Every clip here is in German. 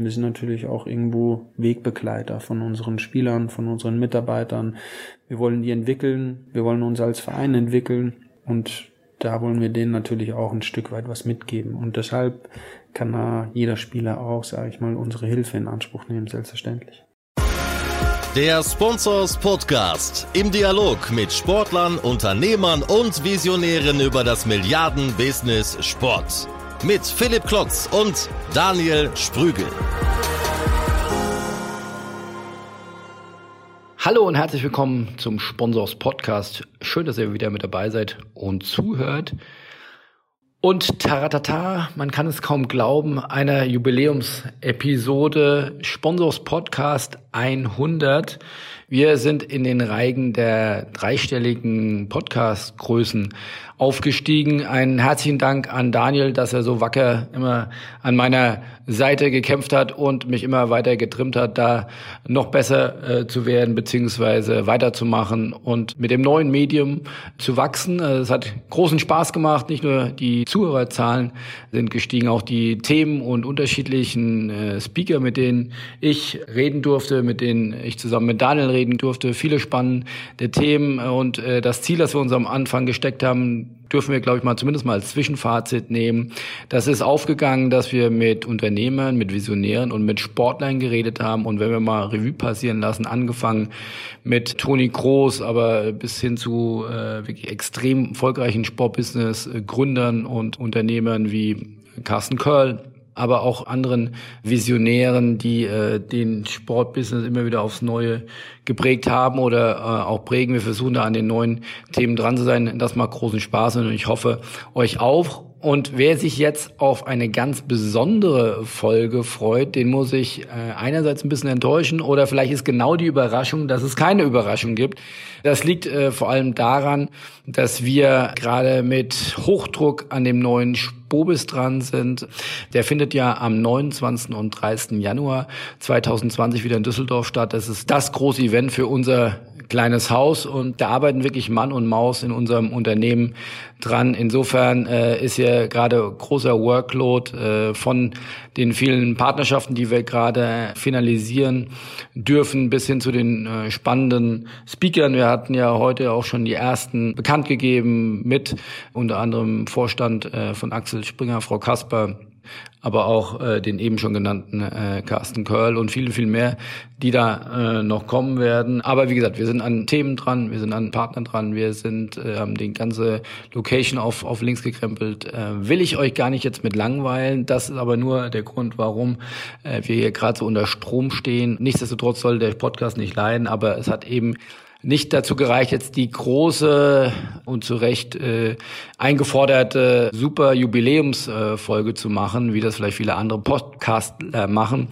Wir sind natürlich auch irgendwo Wegbegleiter von unseren Spielern, von unseren Mitarbeitern. Wir wollen die entwickeln, wir wollen uns als Verein entwickeln und da wollen wir denen natürlich auch ein Stück weit was mitgeben. Und deshalb kann da jeder Spieler auch, sage ich mal, unsere Hilfe in Anspruch nehmen, selbstverständlich. Der Sponsors Podcast im Dialog mit Sportlern, Unternehmern und Visionären über das Milliarden-Business Sport mit Philipp Klotz und Daniel Sprügel. Hallo und herzlich willkommen zum Sponsors Podcast. Schön, dass ihr wieder mit dabei seid und zuhört. Und taratata, man kann es kaum glauben, eine Jubiläumsepisode Sponsors Podcast 100. Wir sind in den Reigen der dreistelligen Podcast-Größen aufgestiegen. Einen herzlichen Dank an Daniel, dass er so wacker immer an meiner Seite gekämpft hat und mich immer weiter getrimmt hat, da noch besser äh, zu werden beziehungsweise weiterzumachen und mit dem neuen Medium zu wachsen. Äh, es hat großen Spaß gemacht. Nicht nur die Zuhörerzahlen sind gestiegen, auch die Themen und unterschiedlichen äh, Speaker, mit denen ich reden durfte, mit denen ich zusammen mit Daniel reden durfte. Viele spannende Themen und äh, das Ziel, das wir uns am Anfang gesteckt haben, dürfen wir, glaube ich, mal zumindest mal als Zwischenfazit nehmen. Das ist aufgegangen, dass wir mit Unternehmern, mit Visionären und mit Sportlern geredet haben. Und wenn wir mal Revue passieren lassen, angefangen mit Toni Kroos, aber bis hin zu äh, wirklich extrem erfolgreichen Sportbusiness-Gründern und Unternehmern wie Carsten Curl, aber auch anderen Visionären, die äh, den Sportbusiness immer wieder aufs Neue geprägt haben oder äh, auch prägen. Wir versuchen da an den neuen Themen dran zu sein. Das macht großen Spaß und ich hoffe euch auch. Und wer sich jetzt auf eine ganz besondere Folge freut, den muss ich äh, einerseits ein bisschen enttäuschen oder vielleicht ist genau die Überraschung, dass es keine Überraschung gibt. Das liegt äh, vor allem daran, dass wir gerade mit Hochdruck an dem neuen Spobis dran sind. Der findet ja am 29. und 30. Januar 2020 wieder in Düsseldorf statt. Das ist das große Event für unser kleines Haus und da arbeiten wirklich Mann und Maus in unserem Unternehmen dran. Insofern äh, ist hier gerade großer Workload äh, von den vielen Partnerschaften, die wir gerade finalisieren dürfen, bis hin zu den äh, spannenden Speakern. Wir hatten ja heute auch schon die ersten bekannt gegeben mit unter anderem Vorstand äh, von Axel Springer, Frau Kasper, aber auch äh, den eben schon genannten äh, Carsten Curl und viele, viel mehr, die da äh, noch kommen werden. Aber wie gesagt, wir sind an Themen dran, wir sind an Partnern dran, wir sind, äh, haben die ganze Location auf, auf links gekrempelt. Äh, will ich euch gar nicht jetzt mit langweilen. Das ist aber nur der Grund, warum äh, wir hier gerade so unter Strom stehen. Nichtsdestotrotz soll der Podcast nicht leiden, aber es hat eben nicht dazu gereicht, jetzt die große und zu Recht äh, eingeforderte super Jubiläumsfolge äh, zu machen, wie das vielleicht viele andere Podcasts äh, machen.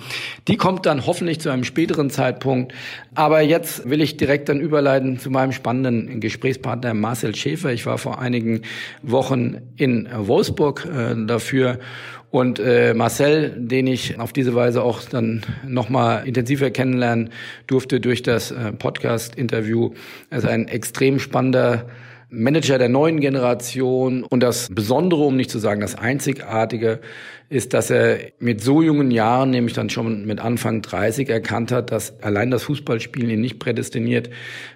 Die kommt dann hoffentlich zu einem späteren Zeitpunkt. Aber jetzt will ich direkt dann überleiten zu meinem spannenden Gesprächspartner Marcel Schäfer. Ich war vor einigen Wochen in Wolfsburg äh, dafür und äh, Marcel, den ich auf diese Weise auch dann nochmal intensiver kennenlernen durfte durch das äh, Podcast-Interview, ist ein extrem spannender Manager der neuen Generation. Und das Besondere, um nicht zu sagen das Einzigartige, ist, dass er mit so jungen Jahren, nämlich dann schon mit Anfang 30, erkannt hat, dass allein das Fußballspielen ihn nicht prädestiniert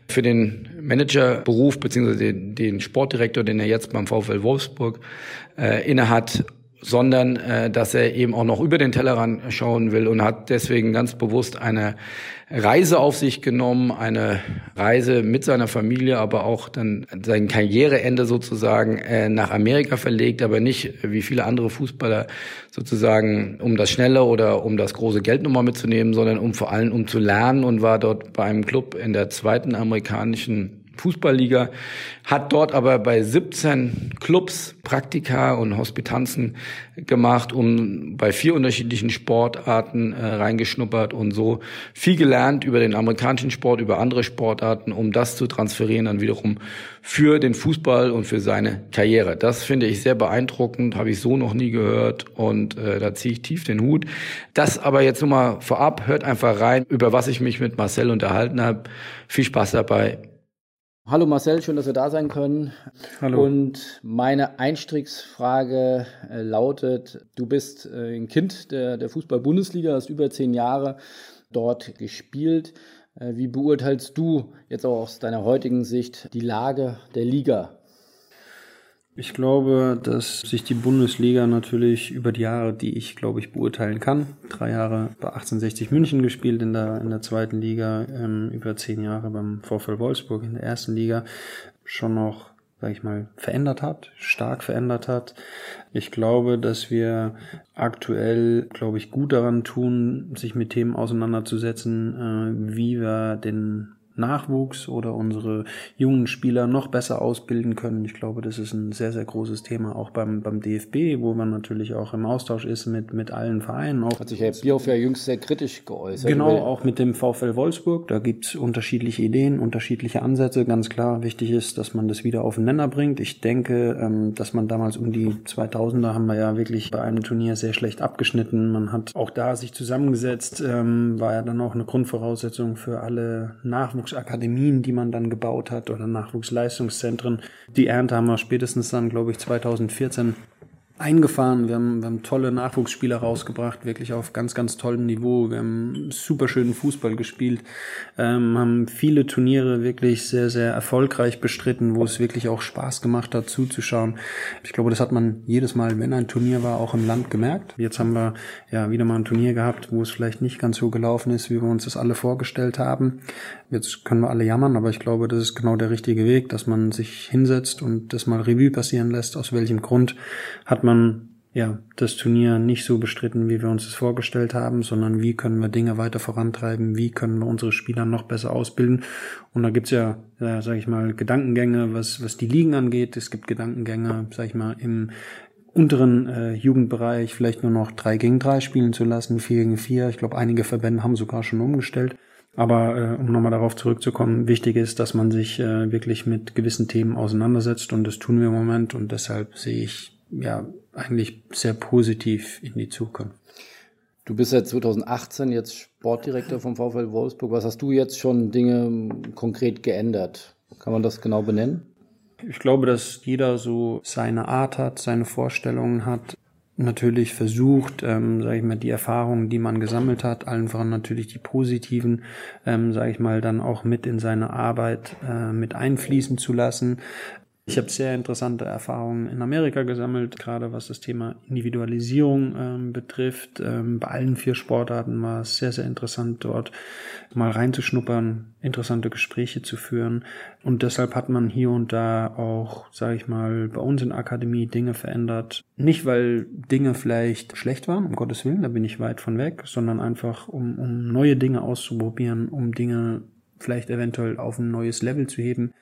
für den Managerberuf beziehungsweise den, den Sportdirektor, den er jetzt beim VfL Wolfsburg äh, innehat sondern äh, dass er eben auch noch über den Tellerrand schauen will und hat deswegen ganz bewusst eine Reise auf sich genommen, eine Reise mit seiner Familie, aber auch dann sein Karriereende sozusagen äh, nach Amerika verlegt, aber nicht wie viele andere Fußballer sozusagen um das schnelle oder um das große Geld nochmal mitzunehmen, sondern um vor allem um zu lernen und war dort bei einem Club in der zweiten amerikanischen Fußballliga, hat dort aber bei 17 Clubs Praktika und Hospitanzen gemacht, um bei vier unterschiedlichen Sportarten äh, reingeschnuppert und so viel gelernt über den amerikanischen Sport, über andere Sportarten, um das zu transferieren dann wiederum für den Fußball und für seine Karriere. Das finde ich sehr beeindruckend, habe ich so noch nie gehört und äh, da ziehe ich tief den Hut. Das aber jetzt nur mal vorab, hört einfach rein, über was ich mich mit Marcel unterhalten habe. Viel Spaß dabei. Hallo Marcel, schön, dass wir da sein können. Hallo. Und meine Einstiegsfrage äh, lautet, du bist äh, ein Kind der, der Fußball-Bundesliga, hast über zehn Jahre dort gespielt. Äh, wie beurteilst du jetzt auch aus deiner heutigen Sicht die Lage der Liga? Ich glaube, dass sich die Bundesliga natürlich über die Jahre, die ich glaube ich beurteilen kann, drei Jahre bei 1860 München gespielt in der, in der zweiten Liga, ähm, über zehn Jahre beim VfL Wolfsburg in der ersten Liga, schon noch, sag ich mal, verändert hat, stark verändert hat. Ich glaube, dass wir aktuell, glaube ich, gut daran tun, sich mit Themen auseinanderzusetzen, äh, wie wir den Nachwuchs oder unsere jungen Spieler noch besser ausbilden können. Ich glaube, das ist ein sehr, sehr großes Thema, auch beim, beim DFB, wo man natürlich auch im Austausch ist mit, mit allen Vereinen. Auch Hat sich Herr Bierhoff ja jüngst sehr kritisch geäußert. Genau, auch mit dem VfL Wolfsburg. Da gibt's unterschiedliche Ideen, unterschiedliche Ansätze. Ganz klar, wichtig ist, dass man das wieder aufeinander bringt. Ich denke, ähm, dass man damals um die 2000er haben wir ja wirklich bei einem Turnier sehr schlecht abgeschnitten. Man hat auch da sich zusammengesetzt, ähm, war ja dann auch eine Grundvoraussetzung für alle Nachwuchs Nachwuchsakademien, die man dann gebaut hat oder Nachwuchsleistungszentren. Die Ernte haben wir spätestens dann, glaube ich, 2014 eingefahren. Wir haben, wir haben tolle Nachwuchsspieler rausgebracht, wirklich auf ganz, ganz tollem Niveau. Wir haben super schönen Fußball gespielt, ähm, haben viele Turniere wirklich sehr, sehr erfolgreich bestritten, wo es wirklich auch Spaß gemacht hat zuzuschauen. Ich glaube, das hat man jedes Mal, wenn ein Turnier war, auch im Land gemerkt. Jetzt haben wir ja wieder mal ein Turnier gehabt, wo es vielleicht nicht ganz so gelaufen ist, wie wir uns das alle vorgestellt haben. Jetzt können wir alle jammern, aber ich glaube, das ist genau der richtige Weg, dass man sich hinsetzt und das mal Revue passieren lässt, aus welchem Grund hat man man ja das Turnier nicht so bestritten, wie wir uns es vorgestellt haben, sondern wie können wir Dinge weiter vorantreiben, wie können wir unsere Spieler noch besser ausbilden. Und da gibt's ja, ja sage ich mal, Gedankengänge, was, was die Ligen angeht. Es gibt Gedankengänge, sage ich mal, im unteren äh, Jugendbereich vielleicht nur noch drei gegen drei spielen zu lassen, vier gegen vier. Ich glaube, einige Verbände haben sogar schon umgestellt. Aber äh, um nochmal darauf zurückzukommen, wichtig ist, dass man sich äh, wirklich mit gewissen Themen auseinandersetzt und das tun wir im Moment und deshalb sehe ich ja eigentlich sehr positiv in die Zukunft. Du bist seit 2018 jetzt Sportdirektor vom VfL Wolfsburg. Was hast du jetzt schon Dinge konkret geändert? Kann man das genau benennen? Ich glaube, dass jeder so seine Art hat, seine Vorstellungen hat. Natürlich versucht, ähm, sage ich mal, die Erfahrungen, die man gesammelt hat, allen voran natürlich die positiven, ähm, sage ich mal, dann auch mit in seine Arbeit äh, mit einfließen zu lassen. Ich habe sehr interessante Erfahrungen in Amerika gesammelt, gerade was das Thema Individualisierung ähm, betrifft. Ähm, bei allen vier Sportarten war es sehr, sehr interessant, dort mal reinzuschnuppern, interessante Gespräche zu führen. Und deshalb hat man hier und da auch, sage ich mal, bei uns in der Akademie Dinge verändert. Nicht, weil Dinge vielleicht schlecht waren, um Gottes Willen, da bin ich weit von weg, sondern einfach, um, um neue Dinge auszuprobieren, um Dinge vielleicht eventuell auf ein neues Level zu heben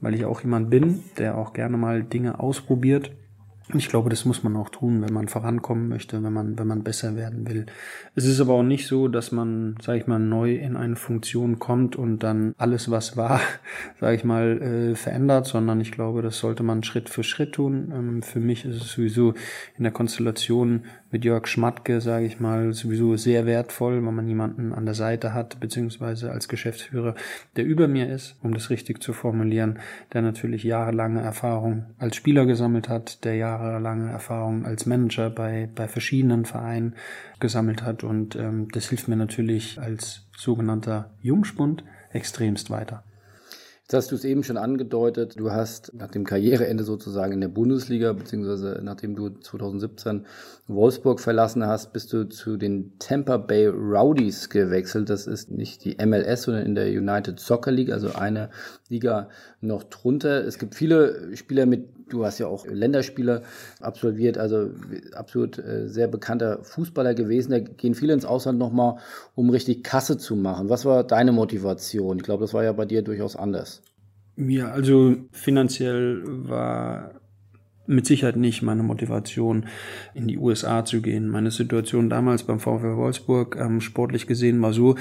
weil ich auch jemand bin, der auch gerne mal Dinge ausprobiert ich glaube, das muss man auch tun, wenn man vorankommen möchte, wenn man, wenn man besser werden will. Es ist aber auch nicht so, dass man, sage ich mal, neu in eine Funktion kommt und dann alles, was war, sage ich mal, äh, verändert, sondern ich glaube, das sollte man Schritt für Schritt tun. Ähm, für mich ist es sowieso in der Konstellation mit Jörg Schmatke, sage ich mal, sowieso sehr wertvoll, wenn man jemanden an der Seite hat, beziehungsweise als Geschäftsführer, der über mir ist, um das richtig zu formulieren, der natürlich jahrelange Erfahrung als Spieler gesammelt hat, der Jahre jahrelange Erfahrung als Manager bei, bei verschiedenen Vereinen gesammelt hat. Und ähm, das hilft mir natürlich als sogenannter Jungspund extremst weiter. Jetzt hast du es eben schon angedeutet, du hast nach dem Karriereende sozusagen in der Bundesliga, beziehungsweise nachdem du 2017 Wolfsburg verlassen hast, bist du zu den Tampa Bay Rowdies gewechselt. Das ist nicht die MLS, sondern in der United Soccer League, also eine Liga noch drunter. Es gibt viele Spieler mit, du hast ja auch Länderspiele absolviert, also absolut äh, sehr bekannter Fußballer gewesen. Da gehen viele ins Ausland nochmal, um richtig Kasse zu machen. Was war deine Motivation? Ich glaube, das war ja bei dir durchaus anders. Ja, also finanziell war mit Sicherheit nicht meine Motivation, in die USA zu gehen. Meine Situation damals beim VfL Wolfsburg, ähm, sportlich gesehen, war so,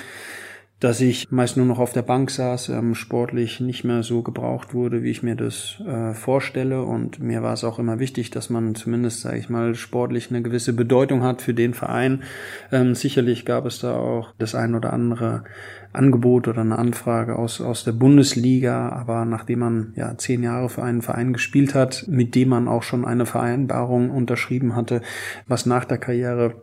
dass ich meist nur noch auf der Bank saß, ähm, sportlich nicht mehr so gebraucht wurde, wie ich mir das äh, vorstelle. Und mir war es auch immer wichtig, dass man zumindest, sage ich mal, sportlich eine gewisse Bedeutung hat für den Verein. Ähm, sicherlich gab es da auch das ein oder andere Angebot oder eine Anfrage aus, aus der Bundesliga, aber nachdem man ja zehn Jahre für einen Verein gespielt hat, mit dem man auch schon eine Vereinbarung unterschrieben hatte, was nach der Karriere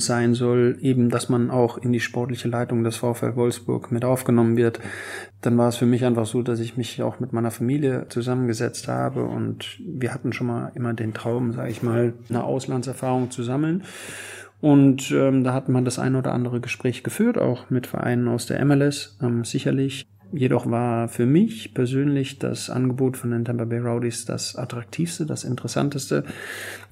sein soll, eben, dass man auch in die sportliche Leitung des VfL Wolfsburg mit aufgenommen wird, dann war es für mich einfach so, dass ich mich auch mit meiner Familie zusammengesetzt habe und wir hatten schon mal immer den Traum, sage ich mal, eine Auslandserfahrung zu sammeln. Und ähm, da hat man das ein oder andere Gespräch geführt, auch mit Vereinen aus der MLS, ähm, sicherlich. Jedoch war für mich persönlich das Angebot von den Tampa Bay Rowdies das attraktivste, das interessanteste,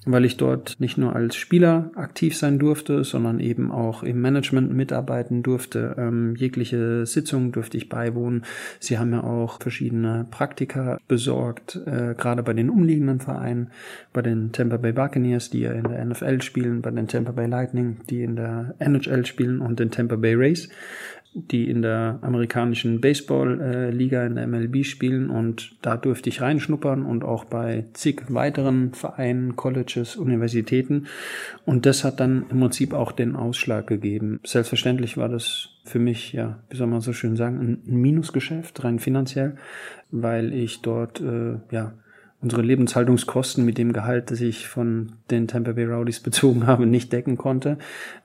weil ich dort nicht nur als Spieler aktiv sein durfte, sondern eben auch im Management mitarbeiten durfte. Ähm, jegliche Sitzung durfte ich beiwohnen. Sie haben ja auch verschiedene Praktika besorgt, äh, gerade bei den umliegenden Vereinen, bei den Tampa Bay Buccaneers, die ja in der NFL spielen, bei den Tampa Bay Lightning, die in der NHL spielen und den Tampa Bay Rays die in der amerikanischen Baseball-Liga in der MLB spielen und da durfte ich reinschnuppern und auch bei zig weiteren Vereinen, Colleges, Universitäten und das hat dann im Prinzip auch den Ausschlag gegeben. Selbstverständlich war das für mich, ja, wie soll man so schön sagen, ein Minusgeschäft, rein finanziell, weil ich dort, äh, ja, unsere Lebenshaltungskosten mit dem Gehalt, das ich von den Tampa Bay Rowdies bezogen habe, nicht decken konnte.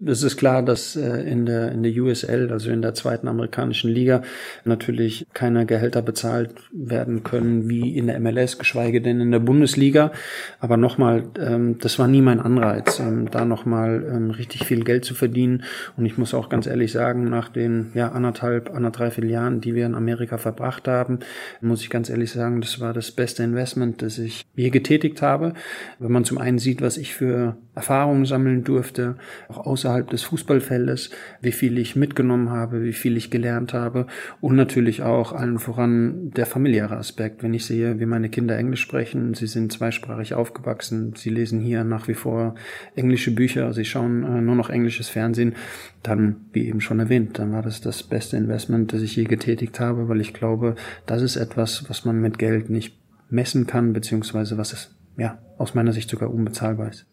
Es ist klar, dass äh, in der, in der USL, also in der zweiten amerikanischen Liga, natürlich keine Gehälter bezahlt werden können wie in der MLS, geschweige denn in der Bundesliga. Aber nochmal, ähm, das war nie mein Anreiz, ähm, da nochmal ähm, richtig viel Geld zu verdienen. Und ich muss auch ganz ehrlich sagen, nach den ja, anderthalb, anderthalb Jahren, die wir in Amerika verbracht haben, muss ich ganz ehrlich sagen, das war das beste Investment, das ich je getätigt habe. Wenn man zum einen sieht, was ich für Erfahrungen sammeln durfte, auch außerhalb des Fußballfeldes, wie viel ich mitgenommen habe, wie viel ich gelernt habe und natürlich auch allen voran der familiäre Aspekt. Wenn ich sehe, wie meine Kinder Englisch sprechen, sie sind zweisprachig aufgewachsen, sie lesen hier nach wie vor englische Bücher, sie schauen äh, nur noch englisches Fernsehen, dann, wie eben schon erwähnt, dann war das das beste Investment, das ich je getätigt habe, weil ich glaube, das ist etwas, was man mit Geld nicht messen kann, beziehungsweise was es ja aus meiner Sicht sogar unbezahlbar ist.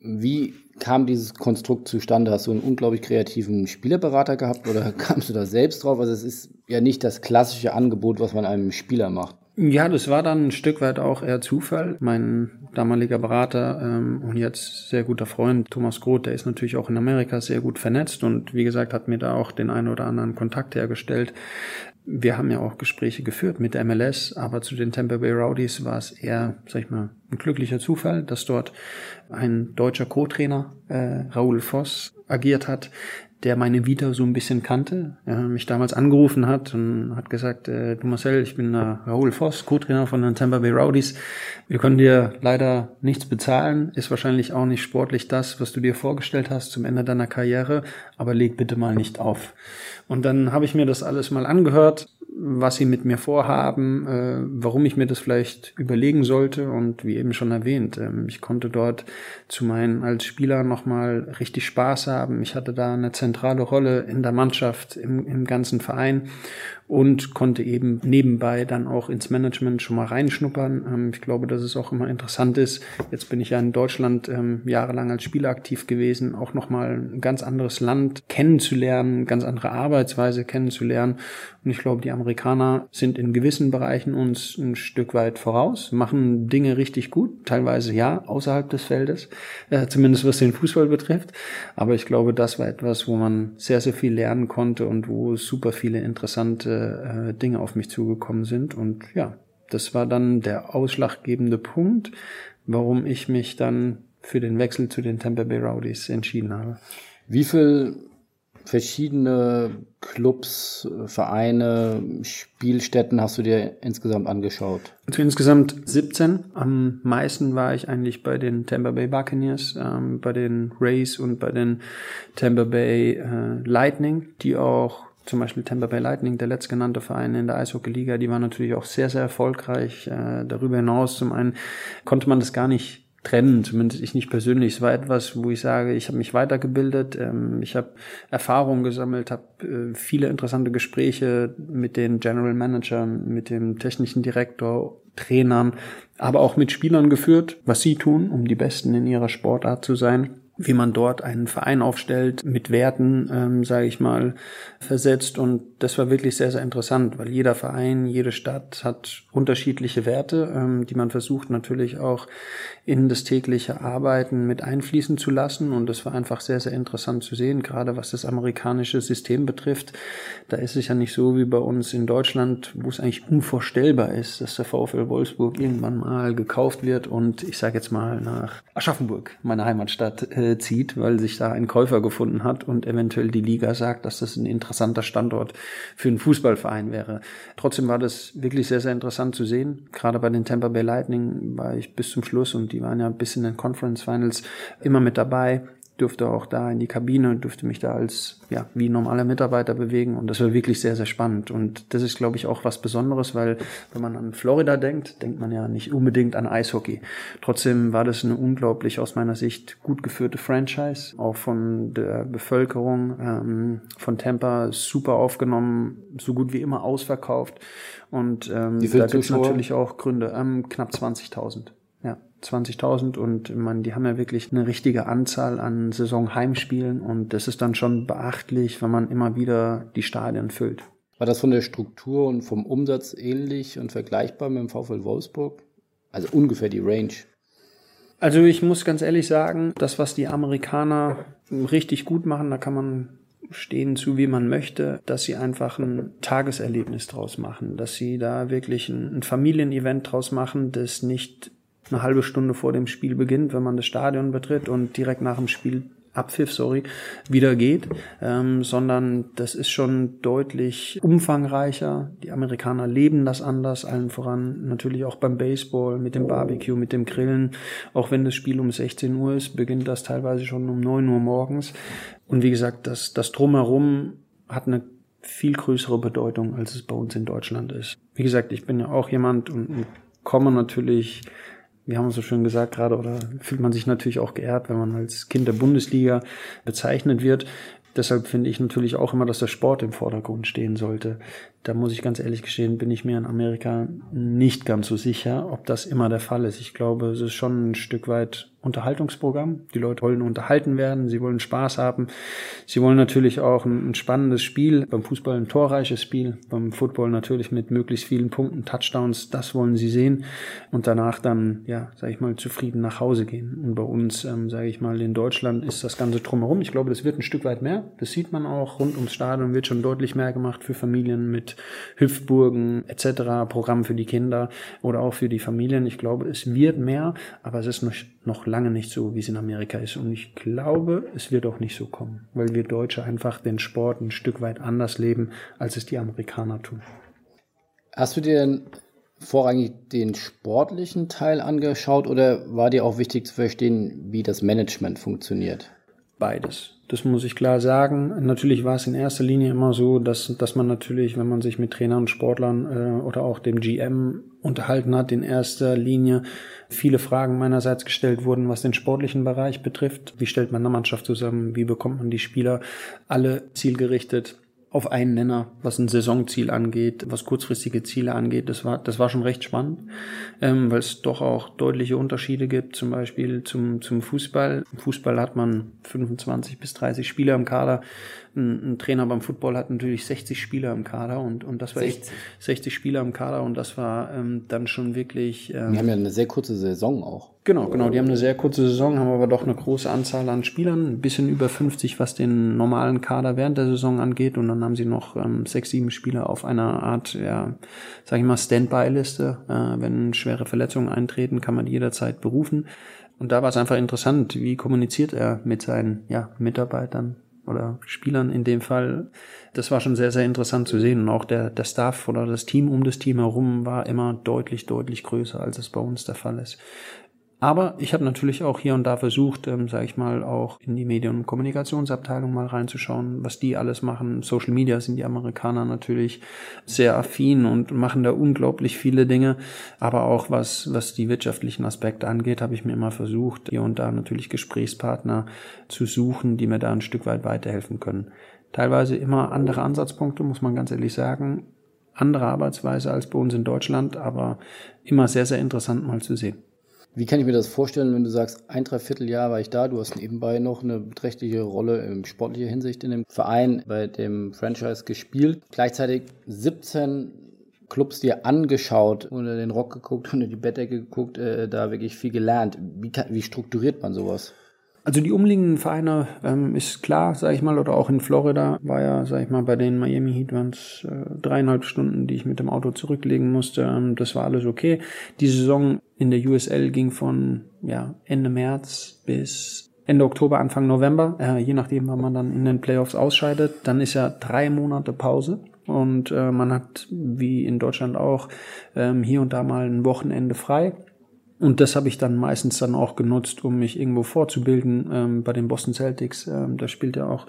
Wie kam dieses Konstrukt zustande? Hast du einen unglaublich kreativen Spielerberater gehabt oder kamst du da selbst drauf? Also es ist ja nicht das klassische Angebot, was man einem Spieler macht. Ja, das war dann ein Stück weit auch eher Zufall. Mein damaliger Berater ähm, und jetzt sehr guter Freund Thomas Groth, der ist natürlich auch in Amerika sehr gut vernetzt und wie gesagt hat mir da auch den einen oder anderen Kontakt hergestellt. Wir haben ja auch Gespräche geführt mit der MLS, aber zu den Tampa Bay Rowdies war es eher, sag ich mal, ein glücklicher Zufall, dass dort ein deutscher Co-Trainer, äh, Raoul Voss, agiert hat, der meine Vita so ein bisschen kannte, ja, mich damals angerufen hat und hat gesagt, äh, du Marcel, ich bin äh, Raoul Voss, Co-Trainer von den Tampa Bay Rowdies. Wir können dir leider nichts bezahlen, ist wahrscheinlich auch nicht sportlich das, was du dir vorgestellt hast zum Ende deiner Karriere, aber leg bitte mal nicht auf. Und dann habe ich mir das alles mal angehört, was sie mit mir vorhaben, äh, warum ich mir das vielleicht überlegen sollte. Und wie eben schon erwähnt, ähm, ich konnte dort zu meinen als Spieler nochmal richtig Spaß haben. Ich hatte da eine zentrale Rolle in der Mannschaft, im, im ganzen Verein und konnte eben nebenbei dann auch ins Management schon mal reinschnuppern. Ähm, ich glaube, dass es auch immer interessant ist. Jetzt bin ich ja in Deutschland ähm, jahrelang als Spieler aktiv gewesen, auch nochmal ein ganz anderes Land kennenzulernen, ganz andere Arbeitsweise kennenzulernen. Und ich glaube, die Amerikaner sind in gewissen Bereichen uns ein Stück weit voraus, machen Dinge richtig gut, teilweise ja, außerhalb des Feldes, äh, zumindest was den Fußball betrifft. Aber ich glaube, das war etwas, wo man sehr, sehr viel lernen konnte und wo super viele interessante äh, Dinge auf mich zugekommen sind. Und ja, das war dann der ausschlaggebende Punkt, warum ich mich dann für den Wechsel zu den Tampa Bay Rowdies entschieden habe. Wie viel verschiedene Clubs, Vereine, Spielstätten hast du dir insgesamt angeschaut? Also insgesamt 17. Am meisten war ich eigentlich bei den Tampa Bay Buccaneers, ähm, bei den Rays und bei den Tampa Bay äh, Lightning, die auch zum Beispiel Tampa Bay Lightning, der letztgenannte Verein in der Eishockey-Liga, die war natürlich auch sehr, sehr erfolgreich. Äh, darüber hinaus zum einen konnte man das gar nicht trennen, zumindest ich nicht persönlich. Es war etwas, wo ich sage, ich habe mich weitergebildet, ähm, ich habe Erfahrungen gesammelt, habe äh, viele interessante Gespräche mit den General Managern, mit dem technischen Direktor, Trainern, aber auch mit Spielern geführt, was sie tun, um die Besten in ihrer Sportart zu sein wie man dort einen Verein aufstellt, mit Werten, ähm, sage ich mal, versetzt. Und das war wirklich sehr, sehr interessant, weil jeder Verein, jede Stadt hat unterschiedliche Werte, ähm, die man versucht natürlich auch in das tägliche Arbeiten mit einfließen zu lassen. Und das war einfach sehr, sehr interessant zu sehen, gerade was das amerikanische System betrifft. Da ist es ja nicht so wie bei uns in Deutschland, wo es eigentlich unvorstellbar ist, dass der VfL Wolfsburg irgendwann mal gekauft wird und ich sage jetzt mal nach Aschaffenburg, meine Heimatstadt, äh, zieht, weil sich da ein Käufer gefunden hat und eventuell die Liga sagt, dass das ein interessanter Standort für einen Fußballverein wäre. Trotzdem war das wirklich sehr, sehr interessant zu sehen. Gerade bei den Tampa Bay Lightning war ich bis zum Schluss und die waren ja bis in den Conference Finals immer mit dabei durfte auch da in die Kabine und durfte mich da als ja wie normaler Mitarbeiter bewegen. Und das war wirklich sehr sehr spannend. Und das ist glaube ich auch was Besonderes, weil wenn man an Florida denkt, denkt man ja nicht unbedingt an Eishockey. Trotzdem war das eine unglaublich aus meiner Sicht gut geführte Franchise, auch von der Bevölkerung ähm, von Tampa super aufgenommen, so gut wie immer ausverkauft. Und ähm, da gibt es natürlich auch Gründe, ähm, knapp 20.000. 20.000 und man, die haben ja wirklich eine richtige Anzahl an Saisonheimspielen und das ist dann schon beachtlich, wenn man immer wieder die Stadien füllt. War das von der Struktur und vom Umsatz ähnlich und vergleichbar mit dem VfL Wolfsburg? Also ungefähr die Range. Also ich muss ganz ehrlich sagen, das, was die Amerikaner richtig gut machen, da kann man stehen zu, wie man möchte, dass sie einfach ein Tageserlebnis draus machen, dass sie da wirklich ein, ein Familienevent draus machen, das nicht eine halbe Stunde vor dem Spiel beginnt, wenn man das Stadion betritt und direkt nach dem Spiel Abpfiff, sorry, wieder geht, ähm, sondern das ist schon deutlich umfangreicher. Die Amerikaner leben das anders, allen voran natürlich auch beim Baseball, mit dem Barbecue, mit dem Grillen. Auch wenn das Spiel um 16 Uhr ist, beginnt das teilweise schon um 9 Uhr morgens. Und wie gesagt, das, das Drumherum hat eine viel größere Bedeutung, als es bei uns in Deutschland ist. Wie gesagt, ich bin ja auch jemand und, und komme natürlich wir haben es so schön gesagt gerade, oder fühlt man sich natürlich auch geehrt, wenn man als Kind der Bundesliga bezeichnet wird. Deshalb finde ich natürlich auch immer, dass der Sport im Vordergrund stehen sollte. Da muss ich ganz ehrlich gestehen, bin ich mir in Amerika nicht ganz so sicher, ob das immer der Fall ist. Ich glaube, es ist schon ein Stück weit Unterhaltungsprogramm. Die Leute wollen unterhalten werden, sie wollen Spaß haben. Sie wollen natürlich auch ein, ein, spannendes Spiel, beim Fußball ein torreiches Spiel, beim Football natürlich mit möglichst vielen Punkten, Touchdowns, das wollen sie sehen und danach dann, ja, sage ich mal, zufrieden nach Hause gehen. Und bei uns, ähm, sage ich mal, in Deutschland ist das Ganze drumherum. Ich glaube, das wird ein Stück weit mehr. Das sieht man auch rund ums Stadion, wird schon deutlich mehr gemacht für Familien mit Hüpfburgen etc., Programm für die Kinder oder auch für die Familien. Ich glaube, es wird mehr, aber es ist noch, noch lange nicht so, wie es in Amerika ist. Und ich glaube, es wird auch nicht so kommen, weil wir Deutsche einfach den Sport ein Stück weit anders leben, als es die Amerikaner tun. Hast du dir denn vorrangig den sportlichen Teil angeschaut oder war dir auch wichtig zu verstehen, wie das Management funktioniert? Beides. Das muss ich klar sagen. Natürlich war es in erster Linie immer so, dass, dass man natürlich, wenn man sich mit Trainern und Sportlern äh, oder auch dem GM unterhalten hat, in erster Linie viele Fragen meinerseits gestellt wurden, was den sportlichen Bereich betrifft. Wie stellt man eine Mannschaft zusammen? Wie bekommt man die Spieler alle zielgerichtet auf einen Nenner, was ein Saisonziel angeht, was kurzfristige Ziele angeht. Das war, das war schon recht spannend, ähm, weil es doch auch deutliche Unterschiede gibt, zum Beispiel zum, zum Fußball. Im Fußball hat man 25 bis 30 Spieler im Kader ein, ein, Trainer beim Football hat natürlich 60 Spieler im Kader und, und das war 60. echt 60 Spieler im Kader und das war ähm, dann schon wirklich. Ähm, die haben ja eine sehr kurze Saison auch. Genau, genau. Die haben eine sehr kurze Saison, haben aber doch eine große Anzahl an Spielern, ein bisschen über 50, was den normalen Kader während der Saison angeht. Und dann haben sie noch ähm, sechs, sieben Spieler auf einer Art, ja, sag ich mal, Standby-Liste. Äh, wenn schwere Verletzungen eintreten, kann man die jederzeit berufen. Und da war es einfach interessant, wie kommuniziert er mit seinen ja, Mitarbeitern, oder Spielern in dem Fall. Das war schon sehr, sehr interessant zu sehen. Und auch der, der Staff oder das Team um das Team herum war immer deutlich, deutlich größer, als es bei uns der Fall ist. Aber ich habe natürlich auch hier und da versucht, ähm, sage ich mal, auch in die Medien- und Kommunikationsabteilung mal reinzuschauen, was die alles machen. Social Media sind die Amerikaner natürlich sehr affin und machen da unglaublich viele Dinge. Aber auch was, was die wirtschaftlichen Aspekte angeht, habe ich mir immer versucht, hier und da natürlich Gesprächspartner zu suchen, die mir da ein Stück weit weiterhelfen können. Teilweise immer andere Ansatzpunkte, muss man ganz ehrlich sagen. Andere Arbeitsweise als bei uns in Deutschland, aber immer sehr, sehr interessant mal zu sehen. Wie kann ich mir das vorstellen, wenn du sagst, ein Dreivierteljahr war ich da, du hast nebenbei noch eine beträchtliche Rolle in sportlicher Hinsicht in dem Verein bei dem Franchise gespielt, gleichzeitig 17 Clubs dir angeschaut, unter den Rock geguckt, unter die Bettdecke geguckt, äh, da wirklich viel gelernt. Wie, kann, wie strukturiert man sowas? Also die umliegenden Vereine ähm, ist klar, sage ich mal, oder auch in Florida war ja, sage ich mal, bei den Miami Heat waren es äh, dreieinhalb Stunden, die ich mit dem Auto zurücklegen musste. Ähm, das war alles okay. Die Saison in der USL ging von ja, Ende März bis Ende Oktober, Anfang November, äh, je nachdem, wann man dann in den Playoffs ausscheidet. Dann ist ja drei Monate Pause und äh, man hat, wie in Deutschland auch, ähm, hier und da mal ein Wochenende frei. Und das habe ich dann meistens dann auch genutzt, um mich irgendwo vorzubilden ähm, bei den Boston Celtics. Ähm, da spielt ja auch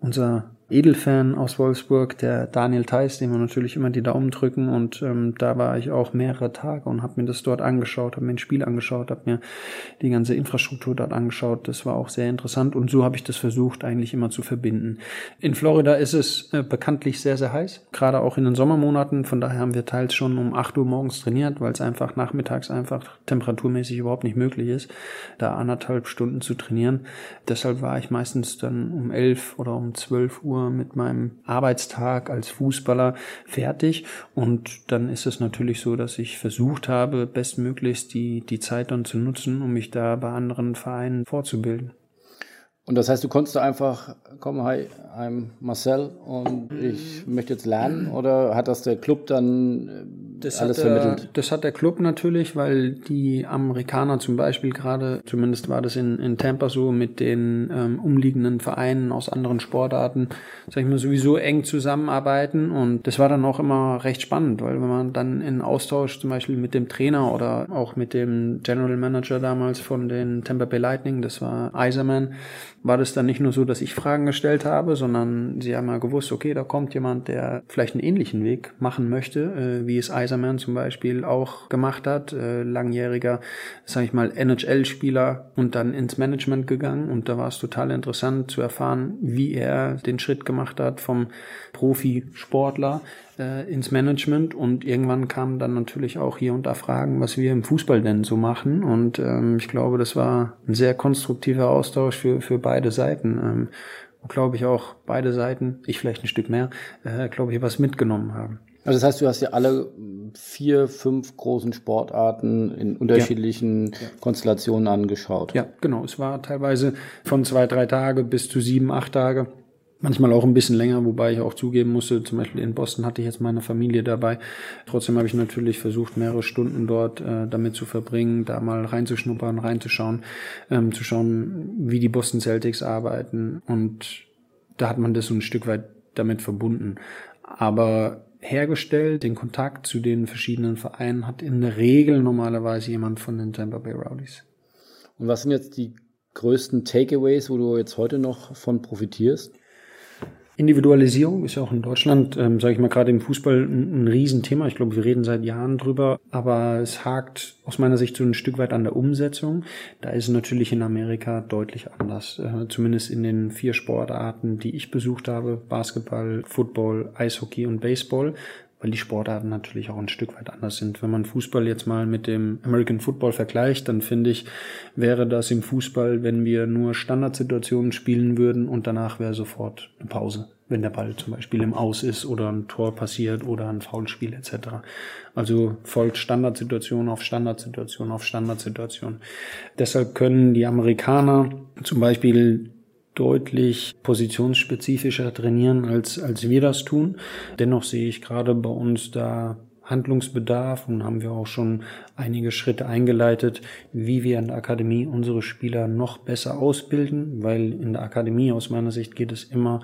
unser Edelfan aus Wolfsburg, der Daniel Theiss, dem wir natürlich immer die Daumen drücken. Und ähm, da war ich auch mehrere Tage und habe mir das dort angeschaut, habe mir ein Spiel angeschaut, habe mir die ganze Infrastruktur dort angeschaut. Das war auch sehr interessant und so habe ich das versucht eigentlich immer zu verbinden. In Florida ist es äh, bekanntlich sehr, sehr heiß, gerade auch in den Sommermonaten. Von daher haben wir teils schon um 8 Uhr morgens trainiert, weil es einfach nachmittags einfach temperaturmäßig überhaupt nicht möglich ist, da anderthalb Stunden zu trainieren. Deshalb war ich meistens dann um 11 oder um 12 Uhr Uhr mit meinem Arbeitstag als Fußballer fertig. Und dann ist es natürlich so, dass ich versucht habe, bestmöglichst die, die Zeit dann zu nutzen, um mich da bei anderen Vereinen vorzubilden. Und das heißt, du konntest einfach, komm, hi, I'm Marcel und ich möchte jetzt lernen oder hat das der Club dann äh, das alles der, vermittelt? Das hat der Club natürlich, weil die Amerikaner zum Beispiel gerade, zumindest war das in, in Tampa so, mit den ähm, umliegenden Vereinen aus anderen Sportarten, sag ich mal, sowieso eng zusammenarbeiten und das war dann auch immer recht spannend, weil wenn man dann in Austausch zum Beispiel mit dem Trainer oder auch mit dem General Manager damals von den Tampa Bay Lightning, das war Eiserman, war das dann nicht nur so, dass ich Fragen gestellt habe, sondern sie haben ja gewusst, okay, da kommt jemand, der vielleicht einen ähnlichen Weg machen möchte, äh, wie es Eiserman zum Beispiel auch gemacht hat, äh, langjähriger, sage ich mal, NHL-Spieler und dann ins Management gegangen. Und da war es total interessant zu erfahren, wie er den Schritt gemacht hat vom Profisportler äh, ins Management und irgendwann kamen dann natürlich auch hier und da Fragen, was wir im Fußball denn so machen und ähm, ich glaube, das war ein sehr konstruktiver Austausch für, für beide Seiten. Ähm, glaube ich auch beide Seiten, ich vielleicht ein Stück mehr, äh, glaube ich, was mitgenommen haben. Also das heißt, du hast ja alle vier, fünf großen Sportarten in unterschiedlichen ja. Konstellationen angeschaut. Ja, genau. Es war teilweise von zwei, drei Tage bis zu sieben, acht Tage manchmal auch ein bisschen länger, wobei ich auch zugeben musste, zum Beispiel in Boston hatte ich jetzt meine Familie dabei. Trotzdem habe ich natürlich versucht, mehrere Stunden dort äh, damit zu verbringen, da mal reinzuschnuppern, reinzuschauen, ähm, zu schauen, wie die Boston Celtics arbeiten. Und da hat man das so ein Stück weit damit verbunden. Aber hergestellt, den Kontakt zu den verschiedenen Vereinen hat in der Regel normalerweise jemand von den Tampa Bay Rowdies. Und was sind jetzt die größten Takeaways, wo du jetzt heute noch von profitierst? Individualisierung ist ja auch in Deutschland, ähm, sage ich mal, gerade im Fußball ein, ein Riesenthema. Ich glaube, wir reden seit Jahren drüber, aber es hakt aus meiner Sicht so ein Stück weit an der Umsetzung. Da ist es natürlich in Amerika deutlich anders. Äh, zumindest in den vier Sportarten, die ich besucht habe, Basketball, Football, Eishockey und Baseball, weil die Sportarten natürlich auch ein Stück weit anders sind. Wenn man Fußball jetzt mal mit dem American Football vergleicht, dann finde ich, wäre das im Fußball, wenn wir nur Standardsituationen spielen würden und danach wäre sofort eine Pause, wenn der Ball zum Beispiel im Aus ist oder ein Tor passiert oder ein Foulspiel etc. Also folgt Standardsituation auf Standardsituation auf Standardsituation. Deshalb können die Amerikaner zum Beispiel deutlich positionsspezifischer trainieren, als, als wir das tun. Dennoch sehe ich gerade bei uns da Handlungsbedarf und haben wir auch schon einige Schritte eingeleitet, wie wir in der Akademie unsere Spieler noch besser ausbilden, weil in der Akademie aus meiner Sicht geht es immer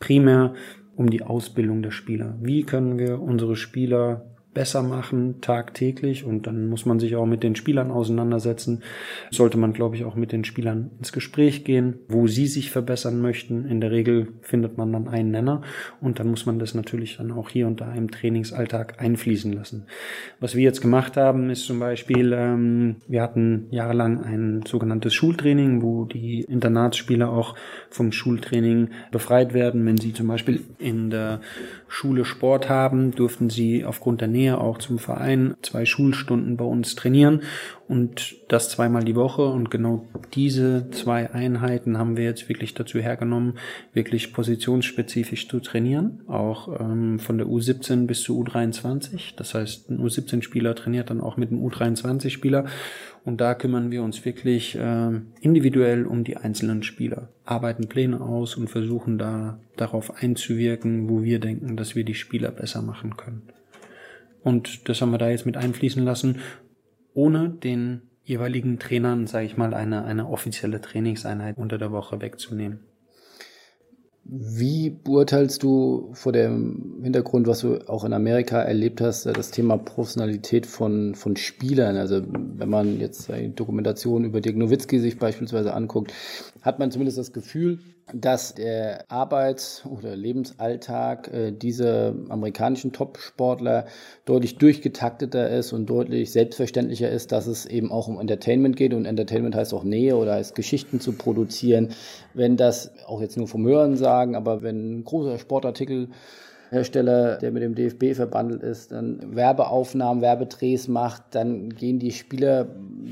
primär um die Ausbildung der Spieler. Wie können wir unsere Spieler besser machen tagtäglich und dann muss man sich auch mit den Spielern auseinandersetzen. Sollte man, glaube ich, auch mit den Spielern ins Gespräch gehen, wo sie sich verbessern möchten. In der Regel findet man dann einen Nenner und dann muss man das natürlich dann auch hier und da im Trainingsalltag einfließen lassen. Was wir jetzt gemacht haben, ist zum Beispiel, ähm, wir hatten jahrelang ein sogenanntes Schultraining, wo die Internatsspieler auch vom Schultraining befreit werden. Wenn sie zum Beispiel in der Schule Sport haben, durften sie aufgrund der Nähe auch zum Verein zwei Schulstunden bei uns trainieren und das zweimal die Woche. Und genau diese zwei Einheiten haben wir jetzt wirklich dazu hergenommen, wirklich positionsspezifisch zu trainieren, auch ähm, von der U17 bis zur U23. Das heißt, ein U17-Spieler trainiert dann auch mit einem U23-Spieler. Und da kümmern wir uns wirklich äh, individuell um die einzelnen Spieler, arbeiten Pläne aus und versuchen da darauf einzuwirken, wo wir denken, dass wir die Spieler besser machen können. Und das haben wir da jetzt mit einfließen lassen, ohne den jeweiligen Trainern, sage ich mal, eine, eine offizielle Trainingseinheit unter der Woche wegzunehmen. Wie beurteilst du vor dem Hintergrund, was du auch in Amerika erlebt hast, das Thema Professionalität von, von Spielern? Also wenn man jetzt die Dokumentation über Dirk Nowitzki sich beispielsweise anguckt, hat man zumindest das Gefühl, dass der Arbeits- oder Lebensalltag äh, dieser amerikanischen Top-Sportler deutlich durchgetakteter ist und deutlich selbstverständlicher ist, dass es eben auch um Entertainment geht. Und Entertainment heißt auch Nähe oder heißt Geschichten zu produzieren. Wenn das, auch jetzt nur vom Hören sagen, aber wenn ein großer Sportartikel Hersteller, der mit dem DFB verbandelt ist, dann Werbeaufnahmen, Werbedrehs macht, dann gehen die Spieler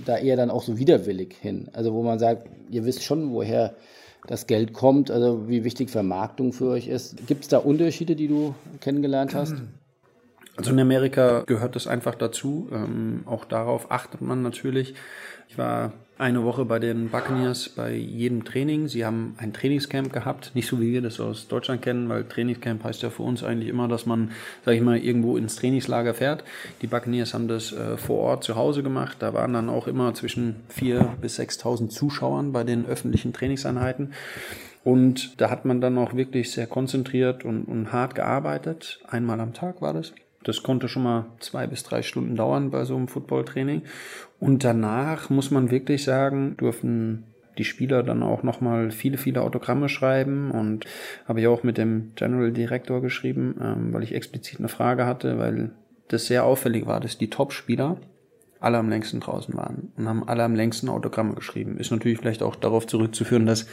da eher dann auch so widerwillig hin. Also wo man sagt, ihr wisst schon, woher das Geld kommt, also wie wichtig Vermarktung für euch ist. Gibt es da Unterschiede, die du kennengelernt hast? Also in Amerika gehört das einfach dazu. Ähm, auch darauf achtet man natürlich. Ich war eine Woche bei den Buccaneers bei jedem Training. Sie haben ein Trainingscamp gehabt, nicht so wie wir das aus Deutschland kennen, weil Trainingscamp heißt ja für uns eigentlich immer, dass man, sag ich mal, irgendwo ins Trainingslager fährt. Die Buccaneers haben das äh, vor Ort zu Hause gemacht. Da waren dann auch immer zwischen 4.000 bis 6.000 Zuschauern bei den öffentlichen Trainingseinheiten. Und da hat man dann auch wirklich sehr konzentriert und, und hart gearbeitet. Einmal am Tag war das. Das konnte schon mal zwei bis drei Stunden dauern bei so einem Footballtraining. Und danach muss man wirklich sagen, dürfen die Spieler dann auch nochmal viele, viele Autogramme schreiben und habe ich auch mit dem General Director geschrieben, ähm, weil ich explizit eine Frage hatte, weil das sehr auffällig war, dass die Top-Spieler alle am längsten draußen waren und haben alle am längsten Autogramme geschrieben. Ist natürlich vielleicht auch darauf zurückzuführen, dass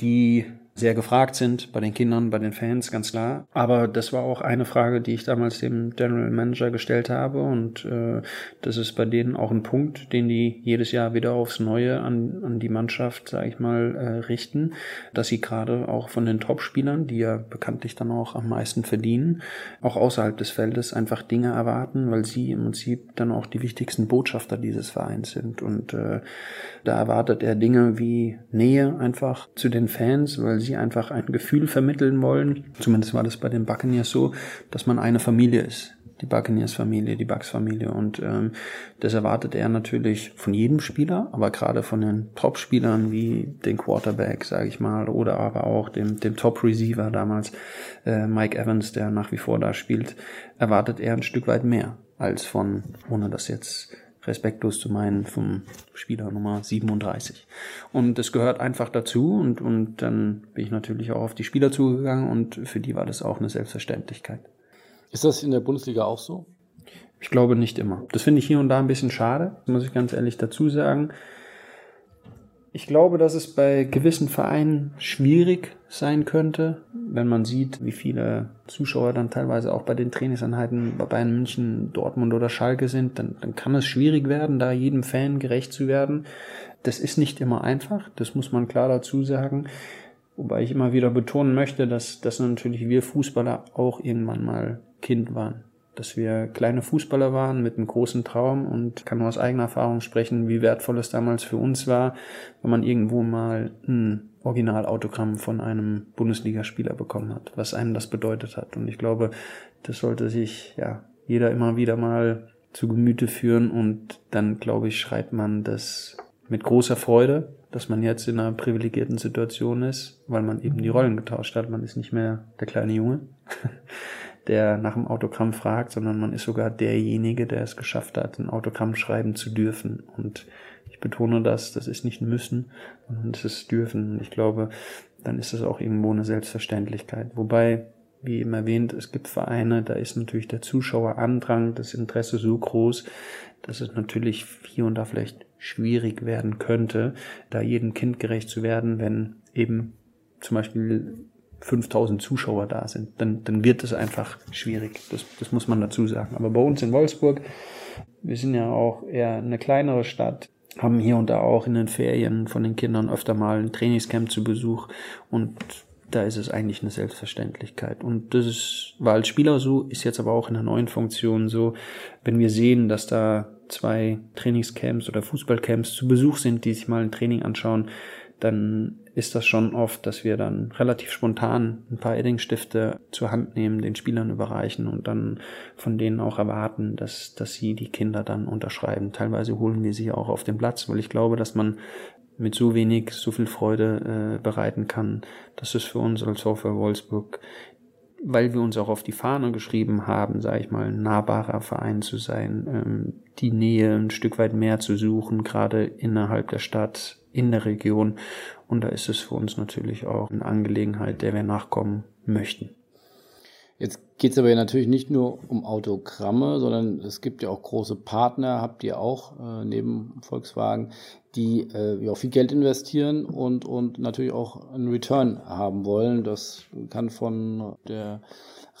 die sehr gefragt sind bei den Kindern, bei den Fans, ganz klar. Aber das war auch eine Frage, die ich damals dem General Manager gestellt habe und äh, das ist bei denen auch ein Punkt, den die jedes Jahr wieder aufs Neue an, an die Mannschaft, sage ich mal, äh, richten, dass sie gerade auch von den Topspielern, die ja bekanntlich dann auch am meisten verdienen, auch außerhalb des Feldes einfach Dinge erwarten, weil sie im Prinzip dann auch die wichtigsten Botschafter dieses Vereins sind und äh, da erwartet er Dinge wie Nähe einfach zu den Fans, weil sie einfach ein Gefühl vermitteln wollen. Zumindest war das bei den Buccaneers so, dass man eine Familie ist. Die Buccaneers-Familie, die Bucks-Familie. Und ähm, das erwartet er natürlich von jedem Spieler, aber gerade von den Top-Spielern wie den Quarterback, sage ich mal, oder aber auch dem, dem Top-Receiver damals, äh, Mike Evans, der nach wie vor da spielt, erwartet er ein Stück weit mehr als von, ohne das jetzt respektlos zu meinen vom Spieler Nummer 37. Und das gehört einfach dazu und, und dann bin ich natürlich auch auf die Spieler zugegangen und für die war das auch eine Selbstverständlichkeit. Ist das in der Bundesliga auch so? Ich glaube nicht immer. Das finde ich hier und da ein bisschen schade, muss ich ganz ehrlich dazu sagen. Ich glaube, dass es bei gewissen Vereinen schwierig sein könnte, wenn man sieht, wie viele Zuschauer dann teilweise auch bei den Trainingseinheiten bei Bayern München, Dortmund oder Schalke sind, dann, dann kann es schwierig werden, da jedem Fan gerecht zu werden. Das ist nicht immer einfach, das muss man klar dazu sagen. Wobei ich immer wieder betonen möchte, dass, dass natürlich wir Fußballer auch irgendwann mal Kind waren dass wir kleine Fußballer waren mit einem großen Traum und kann nur aus eigener Erfahrung sprechen, wie wertvoll es damals für uns war, wenn man irgendwo mal ein Originalautogramm von einem Bundesligaspieler bekommen hat, was einem das bedeutet hat. Und ich glaube, das sollte sich ja jeder immer wieder mal zu Gemüte führen und dann, glaube ich, schreibt man das mit großer Freude, dass man jetzt in einer privilegierten Situation ist, weil man eben die Rollen getauscht hat. Man ist nicht mehr der kleine Junge, der nach dem Autogramm fragt, sondern man ist sogar derjenige, der es geschafft hat, ein Autogramm schreiben zu dürfen. Und ich betone das, das ist nicht müssen, sondern es ist dürfen. Und ich glaube, dann ist es auch irgendwo eine Selbstverständlichkeit. Wobei, wie eben erwähnt, es gibt Vereine, da ist natürlich der Zuschauerandrang, das Interesse so groß, dass es natürlich hier und da vielleicht schwierig werden könnte, da jedem Kind gerecht zu werden, wenn eben zum Beispiel 5000 Zuschauer da sind, dann, dann wird es einfach schwierig. Das, das muss man dazu sagen. Aber bei uns in Wolfsburg, wir sind ja auch eher eine kleinere Stadt, haben hier und da auch in den Ferien von den Kindern öfter mal ein Trainingscamp zu Besuch und da ist es eigentlich eine Selbstverständlichkeit. Und das ist, war als Spieler so, ist jetzt aber auch in der neuen Funktion so, wenn wir sehen, dass da zwei Trainingscamps oder Fußballcamps zu Besuch sind, die sich mal ein Training anschauen, dann ist das schon oft, dass wir dann relativ spontan ein paar Edding-Stifte zur Hand nehmen, den Spielern überreichen und dann von denen auch erwarten, dass, dass sie die Kinder dann unterschreiben. Teilweise holen wir sie auch auf den Platz, weil ich glaube, dass man mit so wenig so viel Freude äh, bereiten kann. Das ist für uns als VfL Wolfsburg weil wir uns auch auf die Fahne geschrieben haben, sage ich mal, ein nahbarer Verein zu sein, ähm, die Nähe ein Stück weit mehr zu suchen, gerade innerhalb der Stadt, in der Region. Und da ist es für uns natürlich auch eine Angelegenheit, der wir nachkommen möchten. Jetzt geht es aber ja natürlich nicht nur um Autogramme, sondern es gibt ja auch große Partner, habt ihr auch äh, neben Volkswagen, die äh, ja, viel Geld investieren und, und natürlich auch einen Return haben wollen. Das kann von der